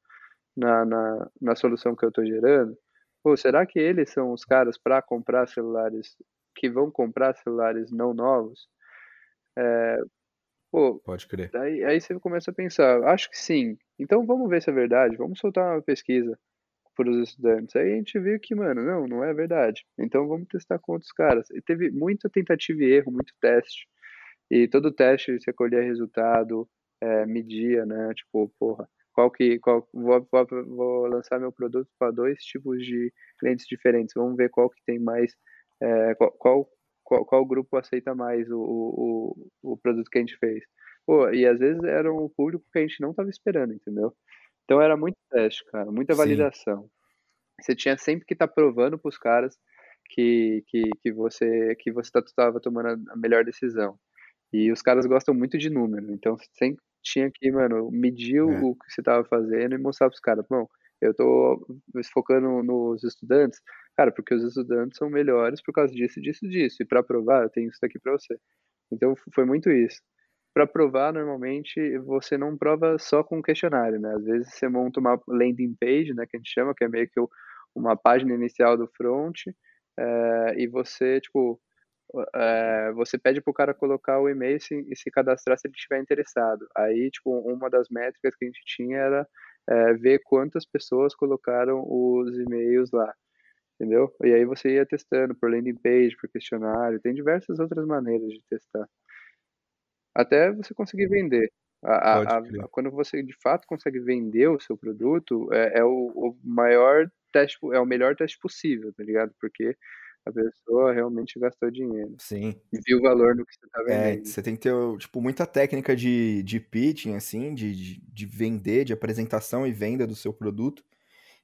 na, na, na solução que eu estou gerando? Pô, será que eles são os caras para comprar celulares, que vão comprar celulares não novos? É, pô, Pode crer. Aí, aí você começa a pensar, acho que sim. Então vamos ver se é verdade, vamos soltar uma pesquisa para os estudantes. Aí a gente viu que, mano, não, não é verdade. Então vamos testar com outros caras. E teve muita tentativa e erro, muito teste. E todo teste você colhia resultado, é, media, né? Tipo, porra, qual que. Qual, vou, vou, vou lançar meu produto para dois tipos de clientes diferentes. Vamos ver qual que tem mais. É, qual, qual, qual, qual, grupo aceita mais o, o, o produto que a gente fez. Pô, e às vezes era um público que a gente não estava esperando, entendeu? Então era muito teste, cara, muita Sim. validação. Você tinha sempre que estar tá provando para os caras que, que, que você que você estava tá, tomando a melhor decisão. E os caras gostam muito de número, então você sempre tinha que, mano, medir é. o que você estava fazendo e mostrar para os caras, bom, eu estou focando nos estudantes, cara, porque os estudantes são melhores por causa disso, disso, disso. E para provar, eu tenho isso daqui para você. Então foi muito isso para provar, normalmente, você não prova só com questionário, né? Às vezes você monta uma landing page, né, que a gente chama, que é meio que uma página inicial do front, é, e você, tipo, é, você pede para o cara colocar o e-mail e, e se cadastrar se ele estiver interessado. Aí, tipo, uma das métricas que a gente tinha era é, ver quantas pessoas colocaram os e-mails lá, entendeu? E aí você ia testando por landing page, por questionário, tem diversas outras maneiras de testar. Até você conseguir vender. A, a, a, quando você de fato consegue vender o seu produto, é, é o, o, maior teste, é o melhor teste possível, tá ligado? Porque a pessoa realmente gastou dinheiro. Sim. E viu o valor no que você tá é, vendendo. É, você tem que ter, tipo, muita técnica de, de pitching, assim, de, de, de vender, de apresentação e venda do seu produto.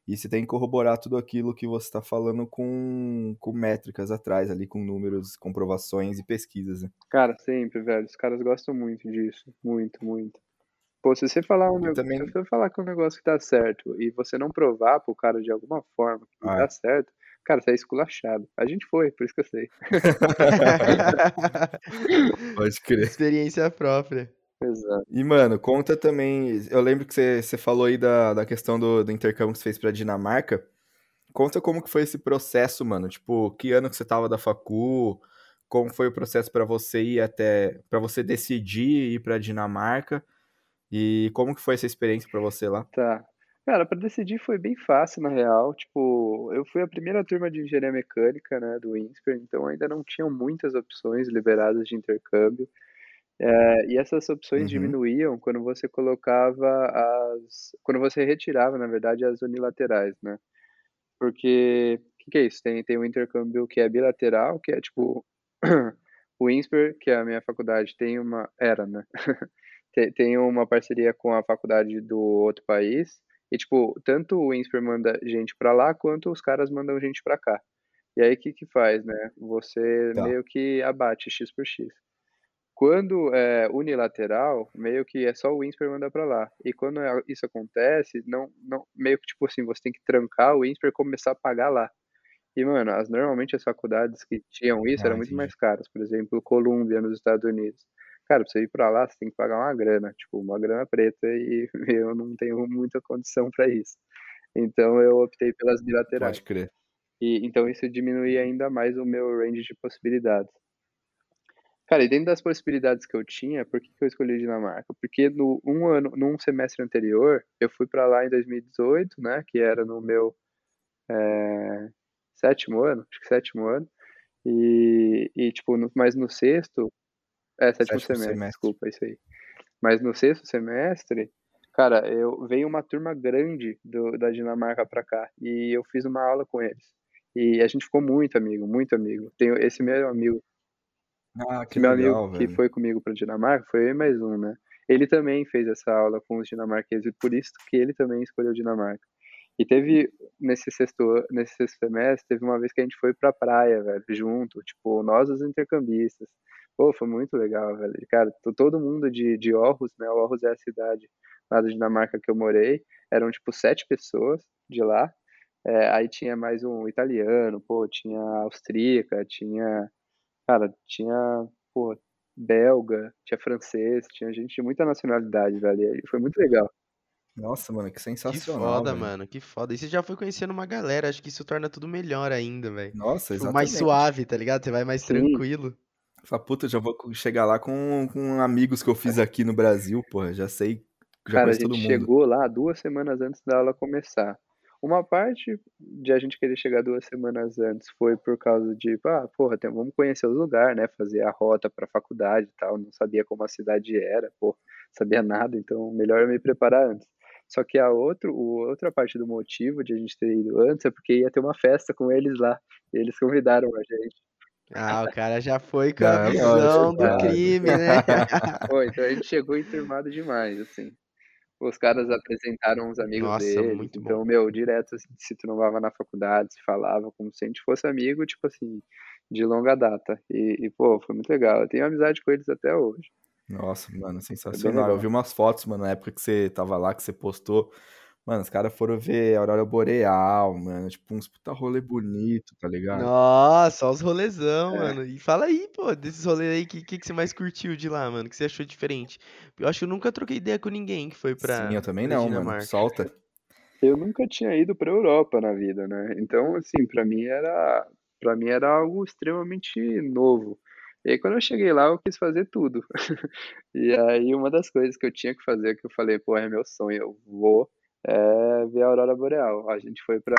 E você tem que corroborar tudo aquilo que você está falando com, com métricas atrás ali, com números, comprovações e pesquisas. Né? Cara, sempre, velho. Os caras gostam muito disso. Muito, muito. Pô, se você falar um negócio, também... se você falar que um negócio que tá certo e você não provar pro cara de alguma forma que ah, tá certo, cara, você é esculachado. A gente foi, por isso que eu sei. Pode crer. Experiência própria. Exato. E, mano, conta também. Eu lembro que você, você falou aí da, da questão do, do intercâmbio que você fez pra Dinamarca. Conta como que foi esse processo, mano. Tipo, que ano que você tava da facu? Como foi o processo para você ir até. para você decidir ir pra Dinamarca? E como que foi essa experiência para você lá? Tá. Cara, para decidir foi bem fácil, na real. Tipo, eu fui a primeira turma de engenharia mecânica, né, do INSPER, então ainda não tinham muitas opções liberadas de intercâmbio. É, e essas opções uhum. diminuíam quando você colocava as. Quando você retirava, na verdade, as unilaterais, né? Porque. O que, que, é isso? Tem, tem um intercâmbio que é bilateral, que é tipo. o INSPER, que é a minha faculdade, tem uma. Era, né? tem, tem uma parceria com a faculdade do outro país. E, tipo, tanto o INSPER manda gente para lá, quanto os caras mandam gente para cá. E aí, o que que faz, né? Você tá. meio que abate X por X. Quando é unilateral, meio que é só o INSPER mandar para lá. E quando é, isso acontece, não, não, meio que tipo assim, você tem que trancar o INSPER e começar a pagar lá. E, mano, as, normalmente as faculdades que tinham isso ah, eram muito mais caras. Por exemplo, Colômbia, nos Estados Unidos. Cara, pra você ir pra lá, você tem que pagar uma grana, tipo, uma grana preta, e eu não tenho muita condição para isso. Então eu optei pelas bilaterais. Pode crer. E, então isso diminuía ainda mais o meu range de possibilidades. Cara, e dentro das possibilidades que eu tinha, por que, que eu escolhi Dinamarca? Porque no um ano, num semestre anterior, eu fui para lá em 2018, né? Que era no meu é, sétimo ano, acho que sétimo ano. E, e tipo, no, mas no sexto, é, sétimo, sétimo semestre, semestre, desculpa, isso aí. Mas no sexto semestre, cara, eu veio uma turma grande do, da Dinamarca para cá e eu fiz uma aula com eles. E a gente ficou muito amigo, muito amigo. Tenho esse meu amigo ah, que meu legal, amigo que foi comigo para Dinamarca foi eu e mais um, né? Ele também fez essa aula com os dinamarqueses e por isso que ele também escolheu Dinamarca. E teve nesse sexto, nesse sexto semestre, teve uma vez que a gente foi pra praia, velho, junto, tipo, nós os intercambistas. Pô, foi muito legal, velho. Cara, todo mundo de, de Aarhus, né? Aarhus é a cidade lá da Dinamarca que eu morei. Eram, tipo, sete pessoas de lá. É, aí tinha mais um italiano, pô, tinha austríaca, tinha, cara, tinha, pô, belga, tinha francês, tinha gente de muita nacionalidade, velho. E foi muito legal. Nossa, mano, que Que sensacional, foda, velho. mano, que foda. E você já foi conhecendo uma galera, acho que isso torna tudo melhor ainda, velho. Nossa, Tipo, mais exatamente. suave, tá ligado? Você vai mais Sim. tranquilo. Fala, puta, já vou chegar lá com, com amigos que eu fiz aqui no Brasil, porra, já sei, já Cara, a gente chegou lá duas semanas antes da aula começar. Uma parte de a gente querer chegar duas semanas antes foi por causa de, ah, porra, tem- vamos conhecer os lugares, né? Fazer a rota pra faculdade e tal. Não sabia como a cidade era, pô, sabia nada, então melhor eu me preparar antes. Só que a outro, o, outra parte do motivo de a gente ter ido antes é porque ia ter uma festa com eles lá. Eles convidaram a gente. Ah, o cara já foi com a visão do cara. crime, né? Pô, então a gente chegou enturmado demais, assim. Os caras apresentaram uns amigos Nossa, deles, muito bom. então, meu, direto assim, se trombava na faculdade, se falava como se a gente fosse amigo, tipo assim, de longa data. E, e, pô, foi muito legal. Eu tenho amizade com eles até hoje. Nossa, mano, É sensacional. Eu vi umas fotos, mano, na época que você tava lá, que você postou. Mano, os caras foram ver a Aurora Boreal, mano, tipo, uns puta rolê bonito, tá ligado? Nossa, ó os rolezão, É. mano. E fala aí, pô, desses rolês aí, o que, que, que você mais curtiu de lá, mano? O que você achou diferente? Eu acho que eu nunca troquei ideia com ninguém que foi pra, Sim, eu também não, mano. Dinamarca. Solta. Eu nunca tinha ido pra Europa na vida, né? Então, assim, pra mim era, para mim era algo extremamente novo. E aí, quando eu cheguei lá, eu quis fazer tudo. E aí, uma das coisas que eu tinha que fazer, que eu falei, pô, é meu sonho, eu vou é, ver a Aurora Boreal. A gente foi pra.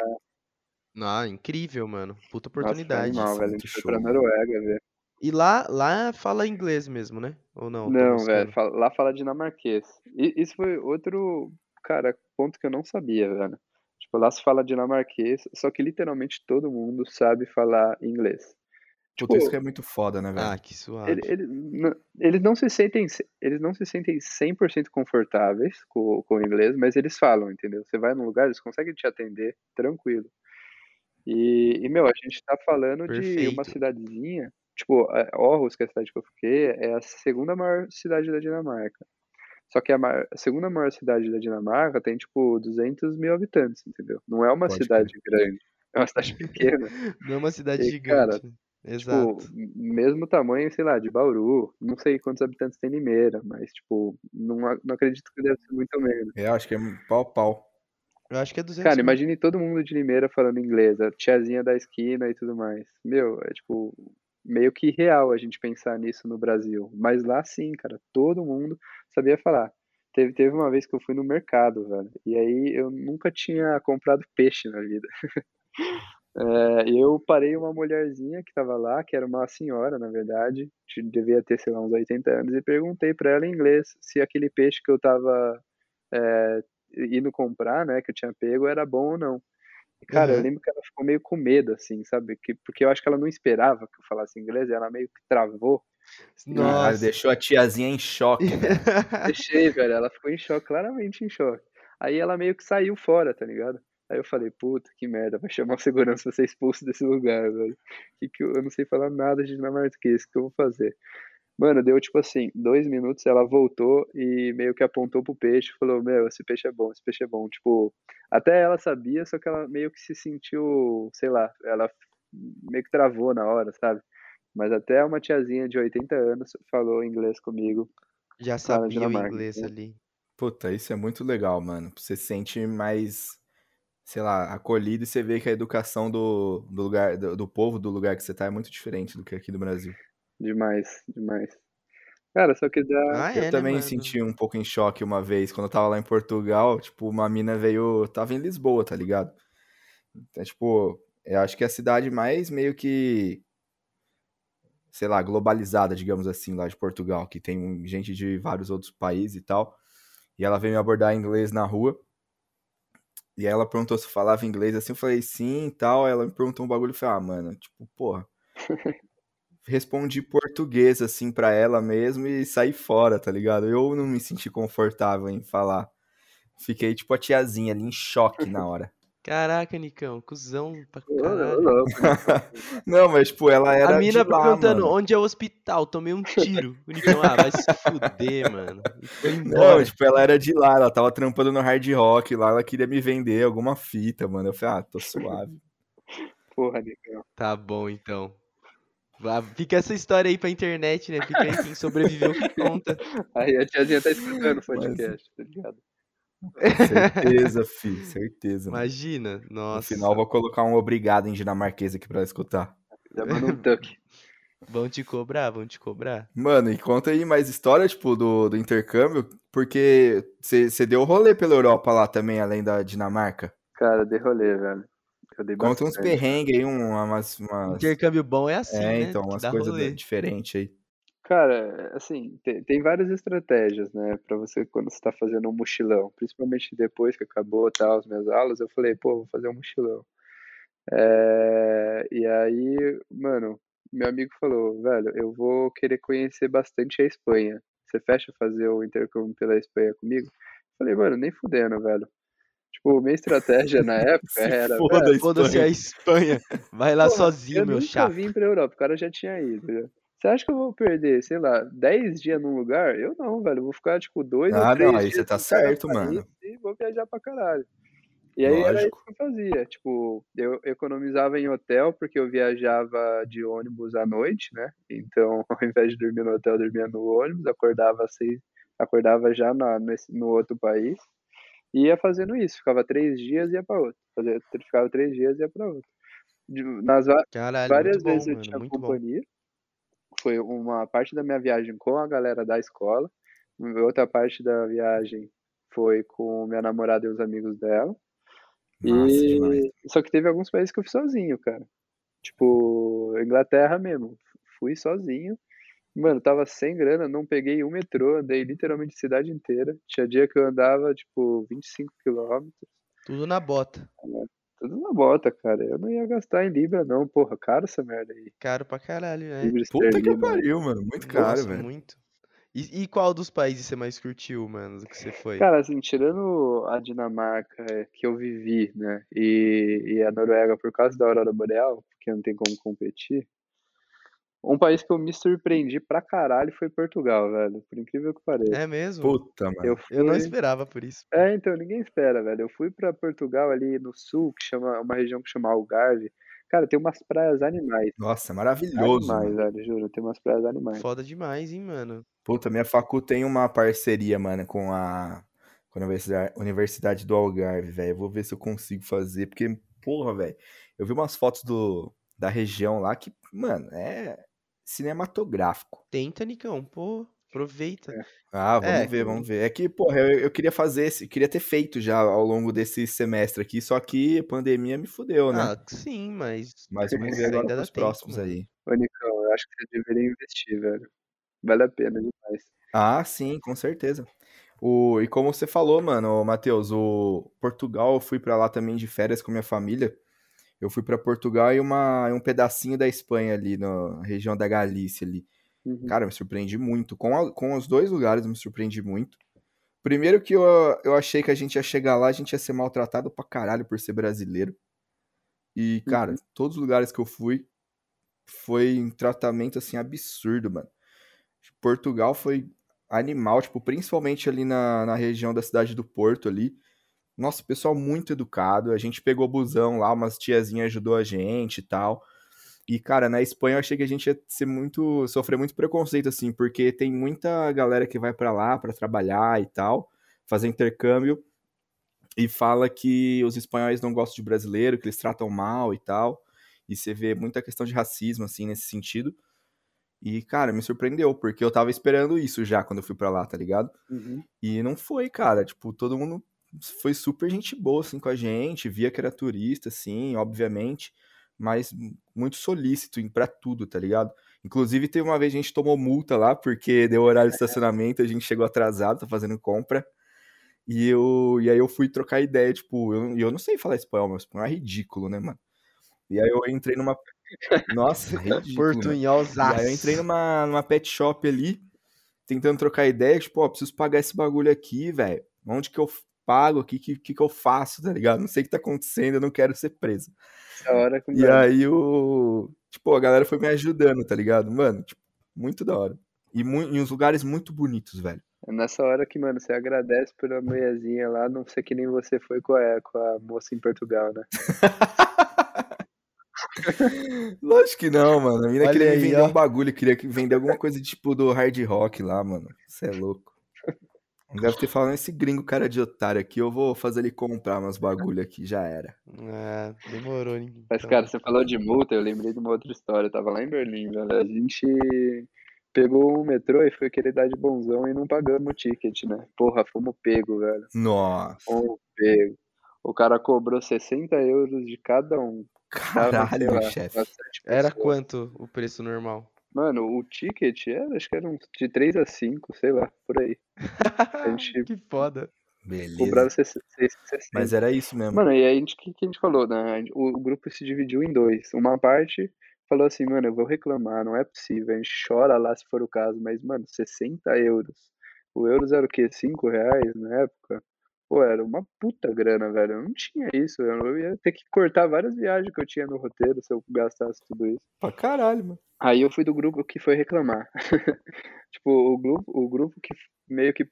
Ah, incrível, mano. Puta oportunidade. Nossa, velho. A gente foi pra. Noruega ver. E lá, lá fala inglês mesmo, né? Ou não? Não, velho, fala- lá fala dinamarquês. E isso foi outro, cara, ponto que eu não sabia, velho. Tipo, lá se fala dinamarquês, só que literalmente todo mundo sabe falar inglês. Puta, Tipo, isso que é muito foda, né, velho? Ah, que suave. ele, ele, eles não se sentem, eles não se sentem 100% confortáveis com, com o inglês, mas eles falam, entendeu? Você vai num lugar, eles conseguem te atender tranquilo. E, e, meu, a gente tá falando de uma Perfeito. cidadezinha, tipo, a- Aarhus, que é a cidade que eu fiquei, é a segunda maior cidade da Dinamarca. Só que a, maior- a segunda maior cidade da Dinamarca tem, tipo, 200 mil habitantes, entendeu? Não é uma Pode cidade grande, é uma cidade pequena. Não é uma cidade E, cara, Tipo, Exato. mesmo tamanho, sei lá, de Bauru. Não sei quantos habitantes tem Limeira, mas, tipo, não, não acredito que deve ser muito menos. É, acho que é pau pau. Eu acho que é 200 Cara, mil. imagine todo mundo de Limeira falando inglês, a tiazinha da esquina e tudo mais. Meu, é tipo, meio que irreal a gente pensar nisso no Brasil. Mas lá sim, cara, todo mundo sabia falar. Teve, teve uma vez que eu fui no mercado, velho, e aí eu nunca tinha comprado peixe na vida. É, eu parei uma mulherzinha que tava lá, que era uma senhora, na verdade, de- devia ter, sei lá, uns 80 anos, e perguntei pra ela em inglês se aquele peixe que eu tava é, indo comprar, né, que eu tinha pego, era bom ou não. E, cara, eu Aham. lembro que ela ficou meio com medo, assim, sabe? Que, porque eu acho que ela não esperava que eu falasse inglês, e ela meio que travou. Caralho, Nossa. deixou a tiazinha em choque, velho. Deixei, velho, ela ficou em choque, claramente em choque. Aí ela meio que saiu fora, tá ligado? Aí eu falei, puta, que merda, vai chamar o segurança pra ser expulso desse lugar, velho. Que que eu, eu não sei falar nada de dinamarquês, o que eu vou fazer? Mano, deu tipo assim, dois minutos, ela voltou e meio que apontou pro peixe e falou, meu, esse peixe é bom, esse peixe é bom. Tipo, até ela sabia, só que ela meio que se sentiu, sei lá, ela meio que travou na hora, sabe? Mas até uma tiazinha de 80 anos falou inglês comigo Já sabia o inglês né? ali. Puta, isso é muito legal, mano. Você se sente mais, sei lá, acolhido e você vê que a educação do, do lugar, do, do povo do lugar que você tá é muito diferente do que aqui do Brasil. Demais, demais. Cara, só que dá. Ah, Eu é, né, também mano? senti um pouco em choque uma vez, quando eu tava lá em Portugal, tipo, uma mina veio, tava em Lisboa, tá ligado? Então, tipo, eu acho que é a cidade mais meio que, sei lá, globalizada, digamos assim, lá de Portugal, que tem gente de vários outros países e tal. E ela veio me abordar em inglês na rua. E ela perguntou se eu falava inglês assim, eu falei sim e tal. Ela me perguntou um bagulho, eu falei, ah, mano, tipo, porra. Respondi português assim pra ela mesmo e saí fora, tá ligado? Eu não me senti confortável em falar. Fiquei tipo a tiazinha ali em choque na hora. Caraca, Nicão, cuzão pra caralho. louco, Não, mas, tipo, ela era A mina perguntando mano. onde é o hospital, tomei um tiro. O Nicão, ah, vai se fuder, mano. E Não, tipo, ela era de lá, ela tava trampando no hard rock lá, ela queria me vender alguma fita, mano. Eu falei, ah, tô suave. porra, Nicão. Tá bom, então. Fica essa história aí pra internet, né? Fica aí quem sobreviveu que conta. Aí a tiazinha tá escutando o podcast, tá ligado? Certeza, fi, certeza. mano. Imagina, No nossa. final, eu vou colocar um obrigado em dinamarquês aqui pra ela escutar. Já manda um duck. Vão te cobrar, vão te cobrar. Mano, e conta aí mais história, tipo, do, do intercâmbio, porque você deu rolê pela Europa lá também, além da Dinamarca. Cara, dei rolê, velho. Eu dei Conta uns perrengues aí, um- umas, umas... Intercâmbio bom é assim, É, né? então, que umas coisas diferentes aí. Cara, assim, tem, tem várias estratégias, né, pra você quando você tá fazendo um mochilão. Principalmente depois que acabou tal, as minhas aulas, eu falei, pô, vou fazer um mochilão. É, e aí, mano, meu amigo falou, velho, eu vou querer conhecer bastante a Espanha. Você fecha fazer o intercâmbio pela Espanha comigo? Eu falei, mano, nem fudendo, velho. Tipo, minha estratégia na época Se era, foda velho, a Foda-se a Espanha. Vai lá Porra, sozinho, eu meu nunca chato. vim pra Europa, o cara já tinha ido. já. Você acha que eu vou perder, sei lá, 10 dias num lugar? Eu não, velho. Eu vou ficar, tipo, dois Ah, ou três não, aí você tá certo, mano. E vou viajar pra caralho. E aí era isso Lógico. que eu fazia. Tipo, eu economizava em hotel, porque eu viajava de ônibus à noite, né? Então, ao invés de dormir no hotel, eu dormia no ônibus, acordava seis, acordava já na, nesse, no outro país. E ia fazendo isso, ficava três dias e ia pra outro. Fazia, ficava três dias e ia pra outro. Nas, Caralho, várias bom, vezes eu mano. tinha Muito bom. Foi uma parte da minha viagem com a galera da escola. Outra parte da viagem foi com minha namorada e os amigos dela. Demais. E só que teve alguns países que eu fui sozinho, cara. Tipo, Inglaterra mesmo. Fui sozinho. Mano, tava sem grana, não peguei um metrô, andei literalmente a cidade inteira. Tinha dia que eu andava, tipo, 25 quilômetros. Tudo na bota. Tudo na bota, cara. Eu não ia gastar em Libra, não. Porra, caro essa merda aí. Caro pra caralho, né? Libra Puta que pariu, mano. Muito caro, Nossa, velho. muito. E, e qual dos países você mais curtiu, mano, do que você foi? Cara, assim, tirando a Dinamarca que eu vivi, né, e, e a Noruega por causa da Aurora Boreal, porque não tem como competir, um país que eu me surpreendi pra caralho foi Portugal, velho, por incrível que pareça. É mesmo? Puta, mano. Eu Eu não fui- esperava por isso. É, então, ninguém espera, velho. Eu fui pra Portugal ali no sul, que chama uma região que chama Algarve. Cara, tem umas praias animais. Nossa, maravilhoso, Animais, mano. velho, juro, tem umas praias animais. Foda demais, hein, mano. Puta, minha facu tem uma parceria, mano, com a, com a Universidade, Universidade do Algarve, velho. Eu Vou ver se eu consigo fazer, porque, porra, velho, eu vi umas fotos do, da região lá que, mano, é cinematográfico. Tenta, Nicão, pô. Aproveita. Ah, vamos É, ver, vamos ver. É que, porra, eu, eu queria fazer, esse, queria ter feito já ao longo desse semestre aqui, só que a pandemia me fudeu, né? Ah, sim, mas. Mas vamos ver agora tempo, próximos mano. aí. Ô, Nicão, eu acho que você deveria investir, velho. Vale a pena demais. Ah, sim, com certeza. O, e como você falou, mano, Matheus, o Portugal, eu fui pra lá também de férias com minha família. Eu fui pra Portugal e uma, um pedacinho da Espanha ali, na região da Galícia ali. Uhum. Cara, me surpreendi muito. Com, a- com os dois lugares me surpreendi muito. Primeiro que eu, eu achei que a gente ia chegar lá, a gente ia ser maltratado pra caralho por ser brasileiro. E, cara, Uhum. todos os lugares que eu fui foi um tratamento assim absurdo, mano. Portugal foi animal, tipo, principalmente ali na, na região da cidade do Porto ali. Nossa, pessoal muito educado. A gente pegou busão lá, umas tiazinhas ajudou a gente e tal. E, cara, na Espanha eu achei que a gente ia ser muito, sofrer muito preconceito, assim, porque tem muita galera que vai pra lá pra trabalhar e tal, fazer intercâmbio, e fala que os espanhóis não gostam de brasileiro, que eles tratam mal e tal. E você vê muita questão de racismo, assim, nesse sentido. E, cara, me surpreendeu, porque eu tava esperando isso já quando eu fui pra lá, tá ligado? Uhum. E não foi, cara. Tipo, todo mundo foi super gente boa, assim, com a gente. Via que era turista, assim, obviamente. Mas muito solícito em- pra tudo, tá ligado? Inclusive, teve uma vez a gente tomou multa lá, porque deu horário de estacionamento, a gente chegou atrasado, tá fazendo compra. E, eu, e aí eu fui trocar ideia, tipo, eu, e eu não sei falar espanhol, mas espanhol é ridículo, né, mano? E aí eu entrei numa. Nossa, ridículo. mano. Portunhol E aí eu entrei numa, numa pet shop ali, tentando trocar ideia, tipo, ó, preciso pagar esse bagulho aqui, velho. Onde que eu pago? O que, que, que eu faço, tá ligado? Não sei o que tá acontecendo, eu não quero ser preso. Essa hora que, E aí o. Tipo, a galera foi me ajudando, tá ligado? Mano, tipo, muito da hora. E mu- em uns lugares muito bonitos, velho. é nessa hora que, mano, você agradece pela mulherzinha lá, não sei que nem você foi com a, com a moça em Portugal, né? Lógico que não, mano. A mina Olha queria aí, vender ó. um bagulho, queria que- vender alguma coisa tipo do hard rock lá, mano. Você é louco. Deve ter falado esse gringo cara de otário aqui, eu vou fazer ele comprar umas bagulho aqui, já era. Ah, demorou, então. Mas, cara, você falou de multa, eu lembrei de uma outra história. Eu tava lá em Berlim, velho. A gente pegou um metrô e foi querer dar de bonzão e não pagamos o ticket, né? Porra, fomos pego, velho. Nossa, Fomos pego. O cara cobrou 60 euros de cada um. Caralho, chefe. bastante Era quanto o preço normal? Mano, o ticket era, acho que era uns de 3 a 5, sei lá, por aí. gente- que foda. Cobrava Beleza. 60. Mas era isso mesmo. Mano, e aí a gente, o que, que a gente falou, né? O, o grupo se dividiu em dois. Uma parte falou assim, mano, eu vou reclamar, não é possível. A gente chora lá se for o caso, mas, mano, 60 euros. O euros era o quê? 5 reais na época? Pô, era uma puta grana, velho. Eu não tinha isso. Eu ia ter que cortar várias viagens que eu tinha no roteiro se eu gastasse tudo isso. Pra caralho, mano. Aí eu fui do grupo que foi reclamar. tipo, o grupo, o grupo que meio que,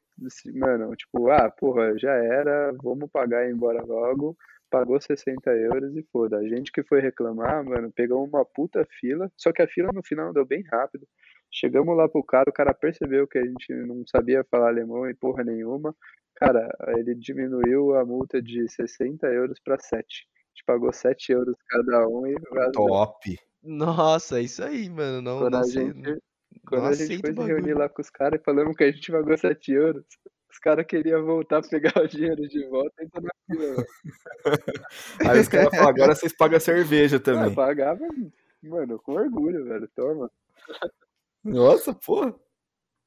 mano, tipo, ah, porra, já era, vamos pagar e ir embora logo. Pagou 60 euros e foda. A gente que foi reclamar, mano, pegou uma puta fila. Só que a fila no final deu bem rápido. Chegamos lá pro cara, o cara percebeu que a gente não sabia falar alemão e porra nenhuma. Cara, ele diminuiu a multa de 60 euros pra 7. A gente pagou 7 euros cada um e. Top. Nossa, é isso aí, mano. Não, Quando não a gente, não- quando não a gente foi se reunir lá com os caras e falamos que a gente pagou 7 euros, os caras queriam voltar pegar o dinheiro de volta e entrar na fila. Aí os caras falam, agora vocês pagam a cerveja Ah, também. pagava, mano, com orgulho, velho. Toma. Nossa, porra.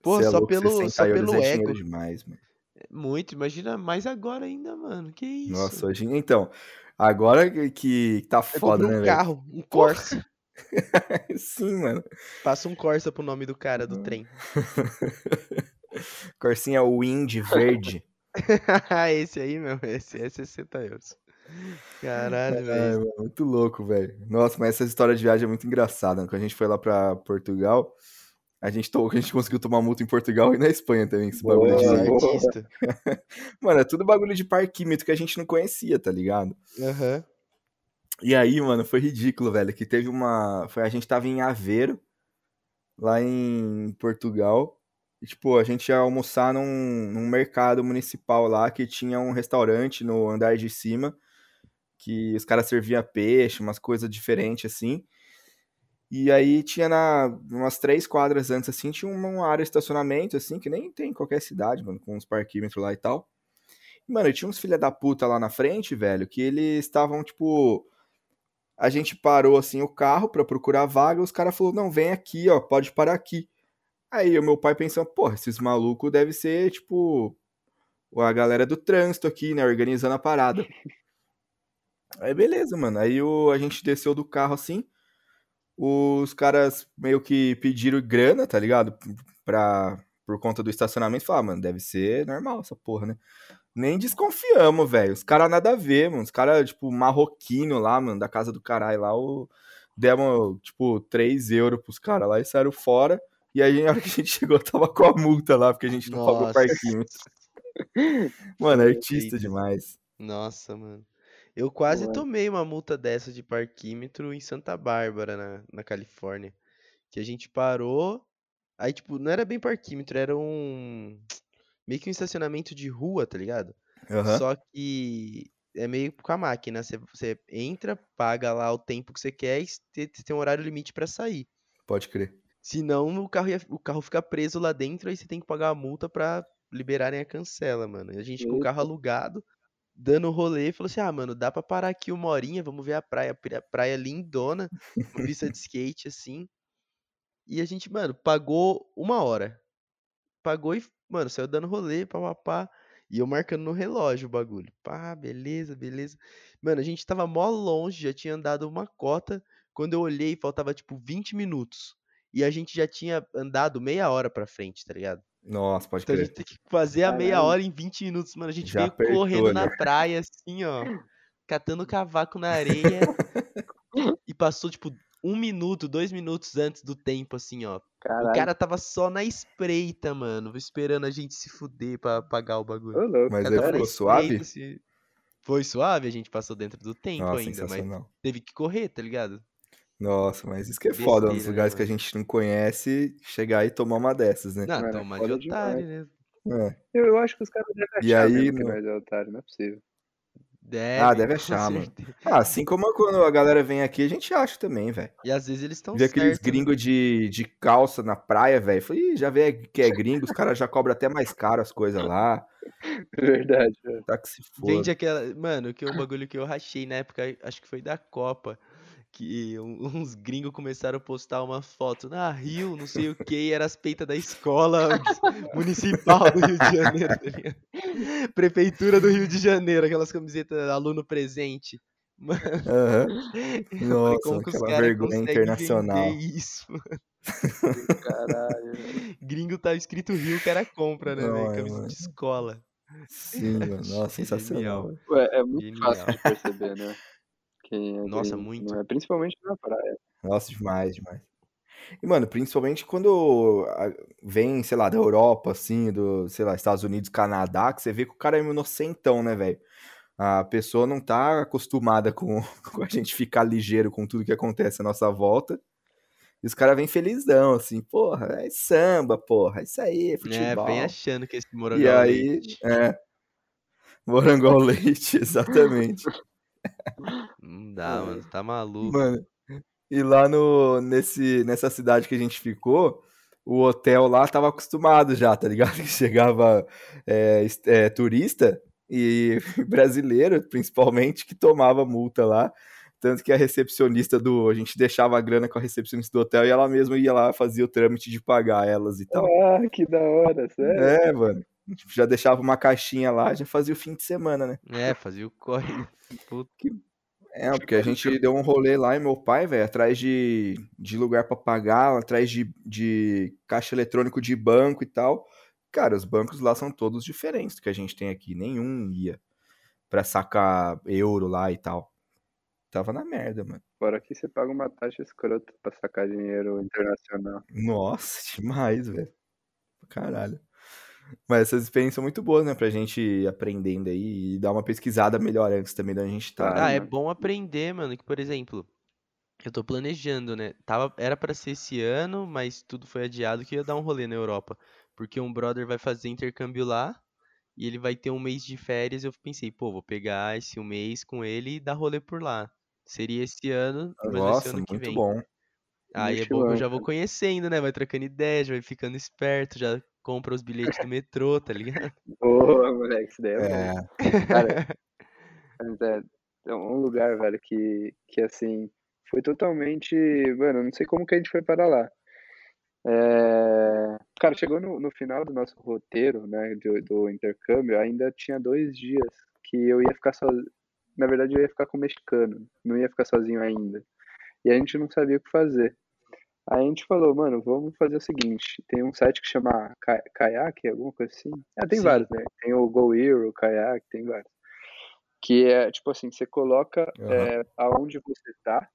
Pô, Cê é só louco, pelo- 60 só pelo é ego. demais, mano. Muito, imagina mais agora ainda, mano. Que isso? Nossa, hoje. Então, agora que- tá foda, né, um carro, um Corsa. Sim, mano. Passa um Corsa pro nome do cara do trem. Corsinha Wind verde. esse aí, meu, esse é 60 euros. Caralho, Ai, velho. muito louco, velho. Nossa, mas essa história de viagem é muito engraçada. né? Quando a gente foi lá pra Portugal, a gente, to- a gente conseguiu tomar multa em Portugal e na Espanha também, esse bagulho de. Boa. Artista. Mano, é tudo bagulho de parquímetro que a gente não conhecia, tá ligado? Aham. E aí, mano, foi ridículo, velho, que teve uma. Foi, a gente tava em Aveiro, lá em Portugal. E, tipo, a gente ia almoçar num, num mercado municipal lá que tinha um restaurante no andar de cima. Que os caras serviam peixe, umas coisas diferentes assim. E aí tinha na, umas três quadras antes, assim, tinha uma, área de estacionamento, assim, que nem tem em qualquer cidade, mano, com uns parquímetros lá e tal. E, mano, tinha uns filha da puta lá na frente, velho, que eles estavam, tipo. A gente parou, assim, o carro pra procurar vaga, os caras falaram, não, vem aqui, ó, pode parar aqui. Aí o meu pai pensou, porra, esses malucos devem ser, tipo, a galera do trânsito aqui, né, organizando a parada. Aí beleza, mano. Aí o, a gente desceu do carro assim. Os caras meio que pediram grana, tá ligado? Pra, por conta do estacionamento. Falaram, mano, deve ser normal essa porra, né? Nem desconfiamos, velho. Os caras nada a ver, mano. Os caras, tipo, marroquino lá, mano, da casa do caralho lá. O... Demos, tipo, 3 euros pros caras lá e saíram fora. E aí, na hora que a gente chegou, tava com a multa lá, porque a gente não pagou Nossa. parquinho. Mano, artista Perfeito. demais. Nossa, mano. Eu quase Boa. tomei uma multa dessa de parquímetro em Santa Bárbara, na, na Califórnia. Que a gente parou. Aí, tipo, não era bem parquímetro, era um. Meio que um estacionamento de rua, tá ligado? Aham. Só que é meio com a máquina. Você, você entra, paga lá o tempo que você quer e te- tem um horário limite pra sair. Pode crer. Senão o carro, ia, o carro fica preso lá dentro, aí você tem que pagar a multa pra liberarem a cancela, mano. E a gente com o carro alugado, dando rolê, falou assim: ah, mano, dá pra parar aqui uma horinha, vamos ver a praia. Pra- Praia lindona, uma pista de skate assim. E a gente, mano, pagou uma hora. Pagou e, mano, saiu dando rolê, papapá. E eu marcando no relógio o bagulho. Pá, beleza, beleza. Mano, a gente tava mó longe, já tinha andado uma cota. Quando eu olhei, faltava tipo 20 minutos. E a gente já tinha andado meia hora pra frente, tá ligado? Nossa, pode Então a crer. gente tem que fazer a meia hora em 20 minutos, mano. A gente Já veio apertou correndo ali, na praia, assim, ó. Catando cavaco na areia. e passou, tipo, um minuto, dois minutos antes do tempo, assim, ó. O Caralho. cara tava só na espreita, mano. Esperando a gente se fuder pra pagar o bagulho. Louco. Mas O na ficou suave? se- Foi suave, a gente passou dentro do tempo Nossa, ainda, mas teve que correr, tá ligado? Nossa, mas isso que é foda, nos Besteira, né, lugares que a gente não conhece, chegar e tomar uma dessas, né? Não, Mano, é toma foda de otário, né? É. Eu, eu acho que os caras devem E achar aí, mesmo que no- nós é otário, não é possível. Deve, Ah, deve achar, mano. certeza. Ah, assim como quando a galera vem aqui, a gente acha também, velho. E às vezes eles estão Vê aqueles né? gringos de, de calça na praia, velho. Falei, "Ih, já vê que é gringo, os caras já cobram até mais caro as coisas lá. Verdade, velho. Tá que se foda. Vende aquela. Mano, que é um bagulho que eu rachei na época, acho que foi da Copa. Que uns gringos começaram a postar uma foto na Rio, não sei o que, e era as peitas da escola municipal do Rio de Janeiro, tá? Prefeitura do Rio de Janeiro, aquelas camisetas aluno presente. Mano, falei, Nossa, como que os aquela caras vergonha internacional. isso? Caralho. velho. Gringo tá escrito Rio, o cara compra, né, Não, velho? é, Camisa mano. de escola. Sim, mano. Nossa, sensacional. Ué, é muito Genial. fácil de perceber, né? É Nossa, muito. É? Principalmente na praia. Nossa, demais, demais. E, mano, principalmente quando vem, sei lá, da Europa, assim, do, sei lá, Estados Unidos, Canadá, que você vê que o cara é um inocentão, né, velho? A pessoa não tá acostumada com, com a gente ficar ligeiro com tudo que acontece à nossa volta. E os caras vêm felizão, assim, porra, é samba, porra, é isso aí, é É, futebol. vem achando que esse E morango ao aí, leite. é. Morango ao leite, exatamente. Não dá, mano. Tá maluco. Mano, e lá no, nesse, nessa cidade que a gente ficou, o hotel lá tava acostumado já, tá ligado? Que chegava é, é, turista e brasileiro, principalmente, que tomava multa lá. Tanto que a recepcionista do. A gente deixava a grana com a recepcionista do hotel e ela mesma ia lá fazia o trâmite de pagar elas e tal. Ah, que da hora, sério? É, mano. Já deixava uma caixinha lá, já fazia o fim de semana, né? É, fazia o corre. Puta. É, porque a gente deu um rolê lá e meu pai, velho, atrás de, de lugar pra pagar, atrás de, de caixa eletrônico de banco e tal. Cara, os bancos lá são todos diferentes do que a gente tem aqui. Nenhum ia pra sacar euro lá e tal. Tava na merda, mano. Fora que você paga uma taxa escrota pra sacar dinheiro internacional. Nossa, demais, velho. Caralho. Mas essas experiências são muito boas, né? Pra gente ir aprendendo aí e dar uma pesquisada melhor antes também da gente tá. Ah, é mano. bom aprender, mano, que, por exemplo, eu tô planejando, né? Tava, era pra ser esse ano, mas tudo foi adiado que eu ia dar um rolê na Europa. Porque um brother vai fazer intercâmbio lá e ele vai ter um mês de férias. Eu pensei, pô, vou pegar esse um mês com ele e dar rolê por lá. Seria esse ano, mas Nossa, ano que muito vem. bom. Aí é bom que eu já vou conhecendo, né? Vai trocando ideia, já vai ficando esperto, já compra os bilhetes do metrô, tá ligado? Boa, moleque, isso daí é, É, bom. Cara, mas é, é um lugar, velho, que, que assim, foi totalmente. Mano, não sei como que a gente foi para lá. É, cara, chegou no, no final do nosso roteiro, né, do, do intercâmbio, ainda tinha dois dias que eu ia ficar sozinho. Na verdade, eu ia ficar com o mexicano, não ia ficar sozinho ainda. E a gente não sabia o que fazer. Aí a gente falou, mano, vamos fazer o seguinte: tem um site que chama Ka- Kayak, alguma coisa assim. Ah, tem Sim. vários, né? Tem o Go Hero, o Kayak, tem vários. Que é tipo assim: você coloca Aham. é, aonde você tá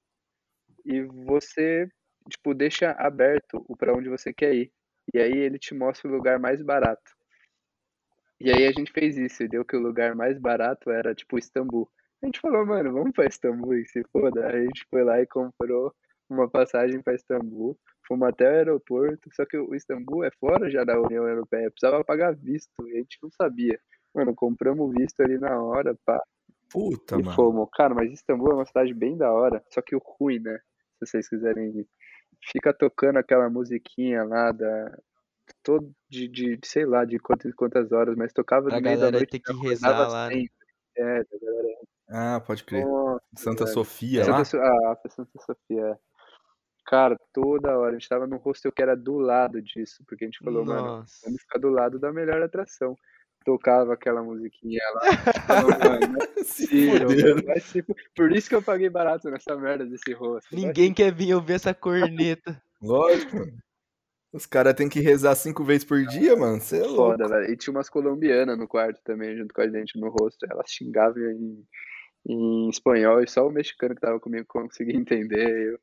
e você, tipo, deixa aberto o para onde você quer ir. E aí ele te mostra o lugar mais barato. E aí a gente fez isso, e deu que o lugar mais barato era, tipo, Istambul. A gente falou, mano, vamos pra Istambul e se foda. Aí a gente foi lá e comprou uma passagem pra Istambul. Fomos até o aeroporto, só que o Istambul é fora já da União Europeia, precisava pagar visto, e a gente não sabia. Mano, compramos o visto ali na hora, pá, Puta, e mano. fomos. Cara, mas Istambul é uma cidade bem da hora, só que o ruim, né? Se vocês quiserem ir. Fica tocando aquela musiquinha lá da. Todo de, de sei lá, de quantas, quantas horas, mas tocava no meio da noite. ter que rezar lá, né? É, da galera. Ah, pode crer. Nossa, Santa. Sofia lá? Santa, So- ah, foi Santa Sofia. Cara, toda hora. A gente tava num hostel que era do lado disso, porque a gente falou, mano, Nossa. vamos ficar do lado da melhor atração. Tocava aquela musiquinha lá. Falou, mano, não é Se possível, mano, se Por isso que eu paguei barato nessa merda desse hostel. Ninguém quer vir ouvir essa corneta. Lógico, mano. Os caras têm que rezar cinco vezes por dia, mano. Você é louco. Foda, velho. E tinha umas colombianas no quarto também, junto com a gente no rosto. Elas xingavam em, em espanhol e só o mexicano que tava comigo conseguia entender. Eu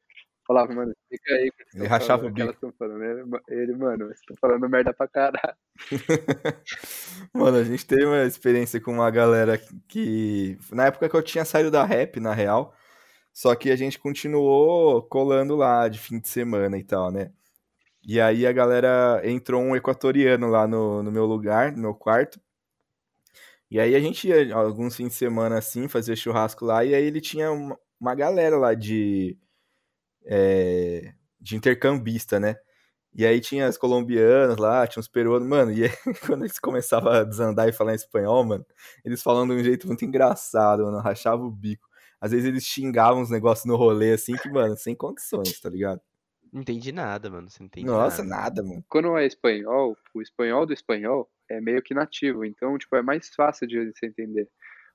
falava, mano, fica aí. Ele rachava falando, o bico. tão falando. Ele, ele, mano, você tá falando merda pra caralho. Mano, a gente teve uma experiência com uma galera que. Na época que eu tinha saído da rap, na real. Só que a gente continuou colando lá de fim de semana e tal, né? E aí a galera entrou um equatoriano lá no, no meu lugar, no meu quarto. E aí a gente ia alguns fins de semana assim, fazia churrasco lá, e aí ele tinha uma, uma galera lá de, é, de intercambista, né? E aí tinha as colombianas lá, tinha os peruanos, mano, e aí, quando eles começavam a desandar e falar em espanhol, mano, eles falando de um jeito muito engraçado, mano, rachava o bico. Às vezes eles xingavam uns negócios no rolê, assim, que, mano, sem condições, tá ligado? Não entendi nada, mano. Você não entende Nossa, nada. nada, mano. Quando é espanhol, o espanhol do espanhol é meio que nativo, então, tipo, é mais fácil de você entender.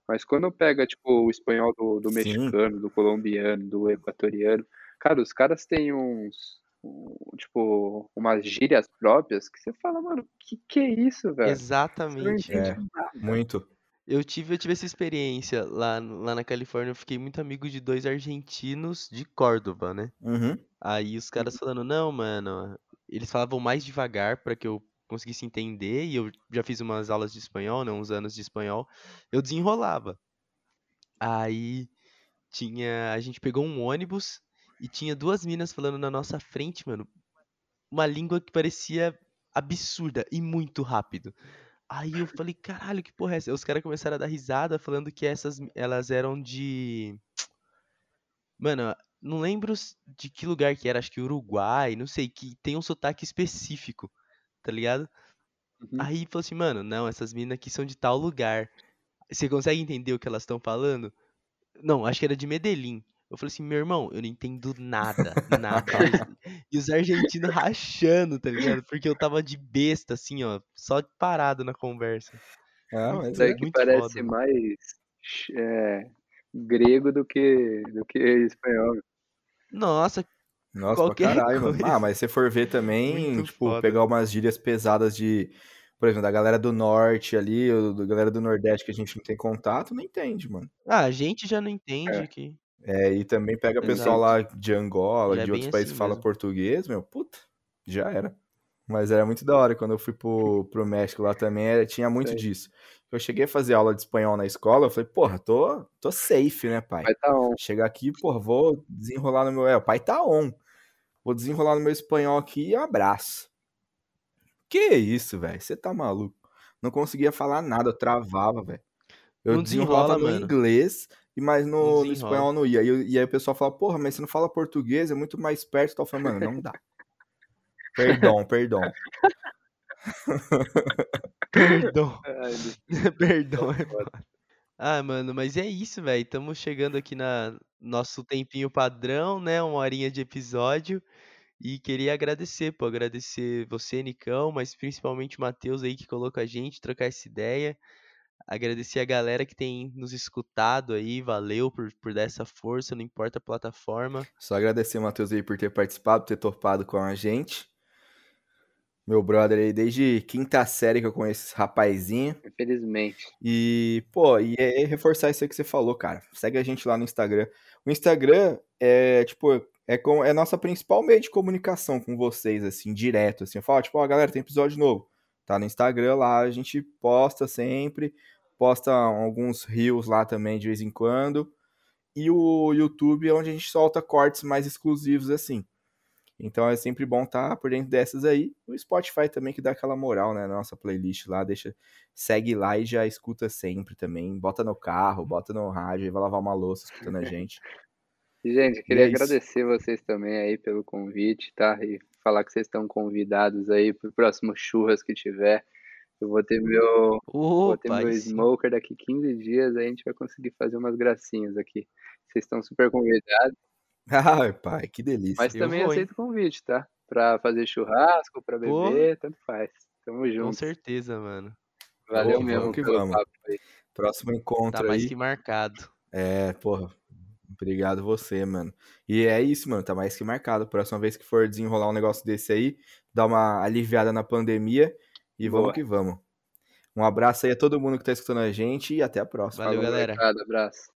Mas quando pega, tipo, o espanhol do, do Sim. mexicano, do colombiano, do equatoriano, cara, os caras têm uns, um, tipo, umas gírias próprias que você fala, mano, que que é isso, velho? Exatamente. É, muito. Eu tive, eu tive essa experiência lá, lá na Califórnia. Eu fiquei muito amigo de dois argentinos de Córdoba, né? Uhum. Aí os caras falando, não, mano. Eles falavam mais devagar pra que eu conseguisse entender. E eu já fiz umas aulas de espanhol, né? Uns anos de espanhol. Eu desenrolava. Aí tinha. A gente pegou um ônibus e tinha duas minas falando na nossa frente, mano. Uma língua que parecia absurda e muito rápido. Aí eu falei, caralho, que porra é essa? Os caras começaram a dar risada falando que essas elas eram de. Mano, não lembro de que lugar que era, acho que Uruguai, não sei, que tem um sotaque específico, tá ligado? Uhum. Aí falou assim, mano, não, essas minas aqui são de tal lugar. Você consegue entender o que elas estão falando? Não, acho que era de Medellín. Eu falei assim, meu irmão, eu não entendo nada, nada. E os- os argentinos rachando, tá ligado? Porque eu tava de besta, assim, ó, só parado na conversa. Ah, mas Isso aí é. que parece foda, mais é, grego do que, do que espanhol. Nossa, Nossa, pra qualquer caralho, mano. Ah, coisa. mas se for ver também, Muito tipo, foda. pegar umas gírias pesadas de, por exemplo, da galera do norte ali, ou da galera do nordeste que a gente não tem contato, não entende, mano. Ah, a gente já não É. entende que. É, e também pega pessoal Exato. lá de Angola, Já é de outros bem países assim que falam mesmo. português, meu, puta, já era. Mas era muito da hora quando eu fui pro, pro México lá também, era- tinha muito Sei. disso. Eu cheguei a fazer aula de espanhol na escola, eu falei, porra, tô, tô safe, né, pai? Vai tá on. Chegar aqui, porra, vou desenrolar no meu. É, o pai tá on. Vou desenrolar no meu espanhol aqui e abraço. Que isso, velho? Você tá maluco? Não conseguia falar nada, eu travava, velho. Eu Não desenrolava desenrola, no mano. inglês, mas no, no espanhol não ia. E, eu- e aí o pessoal fala, porra, mas você não fala português, é muito mais perto. Eu falando, mano, não dá. Perdão, perdão. Perdão. Perdão. é foda. foda. Ah, mano, mas é isso, velho. Estamos chegando aqui na nosso tempinho padrão, né? Uma horinha de episódio. E queria agradecer, pô, agradecer você, Nicão, mas principalmente o Matheus aí que colocou a gente, trocar essa ideia. Agradecer a galera que tem nos escutado aí, valeu por, por dar essa força, não importa a plataforma. Só agradecer, Matheus, aí por ter participado, ter topado com a gente. Meu brother aí, desde quinta série que eu conheço esse rapazinho. Infelizmente. E, pô, e é reforçar isso aí que você falou, cara. Segue a gente lá no Instagram. O Instagram é, tipo, é, com, é nossa principal meio de comunicação com vocês, assim, direto, assim. Eu falo, tipo, ó, galera, tem episódio novo. Tá no Instagram lá, a gente posta sempre, posta alguns reels lá também de vez em quando. E o YouTube é onde a gente solta cortes mais exclusivos, assim. Então é sempre bom estar por dentro dessas aí. O Spotify também que dá aquela moral, né? Na nossa playlist lá, deixa, segue lá e já escuta sempre também. Bota no carro, bota no rádio, aí vai lavar uma louça escutando a gente. E, gente, E queria é agradecer vocês também aí pelo convite, tá? E falar que vocês estão convidados aí pro próximo churras que tiver. Eu vou ter meu, vou ter Opa, meu smoker daqui 15 dias, aí a gente vai conseguir fazer umas gracinhas aqui. Vocês estão super convidados, Ai, pai, que delícia. mas Eu também vou, aceito o convite, tá? Pra fazer churrasco, pra beber, tanto faz. Tamo Com junto. certeza, mano. Valeu Vamos mesmo que vamos. papo aí. Próximo Tá encontro mais aí. que marcado. É, porra. Obrigado você, mano. E é isso, mano. Tá mais que marcado. Próxima vez que for desenrolar um negócio desse aí, dá uma aliviada na pandemia e Boa. vamos que vamos. Um abraço aí a todo mundo que tá escutando a gente e até a próxima. Valeu, Falou, galera. molecada, abraço.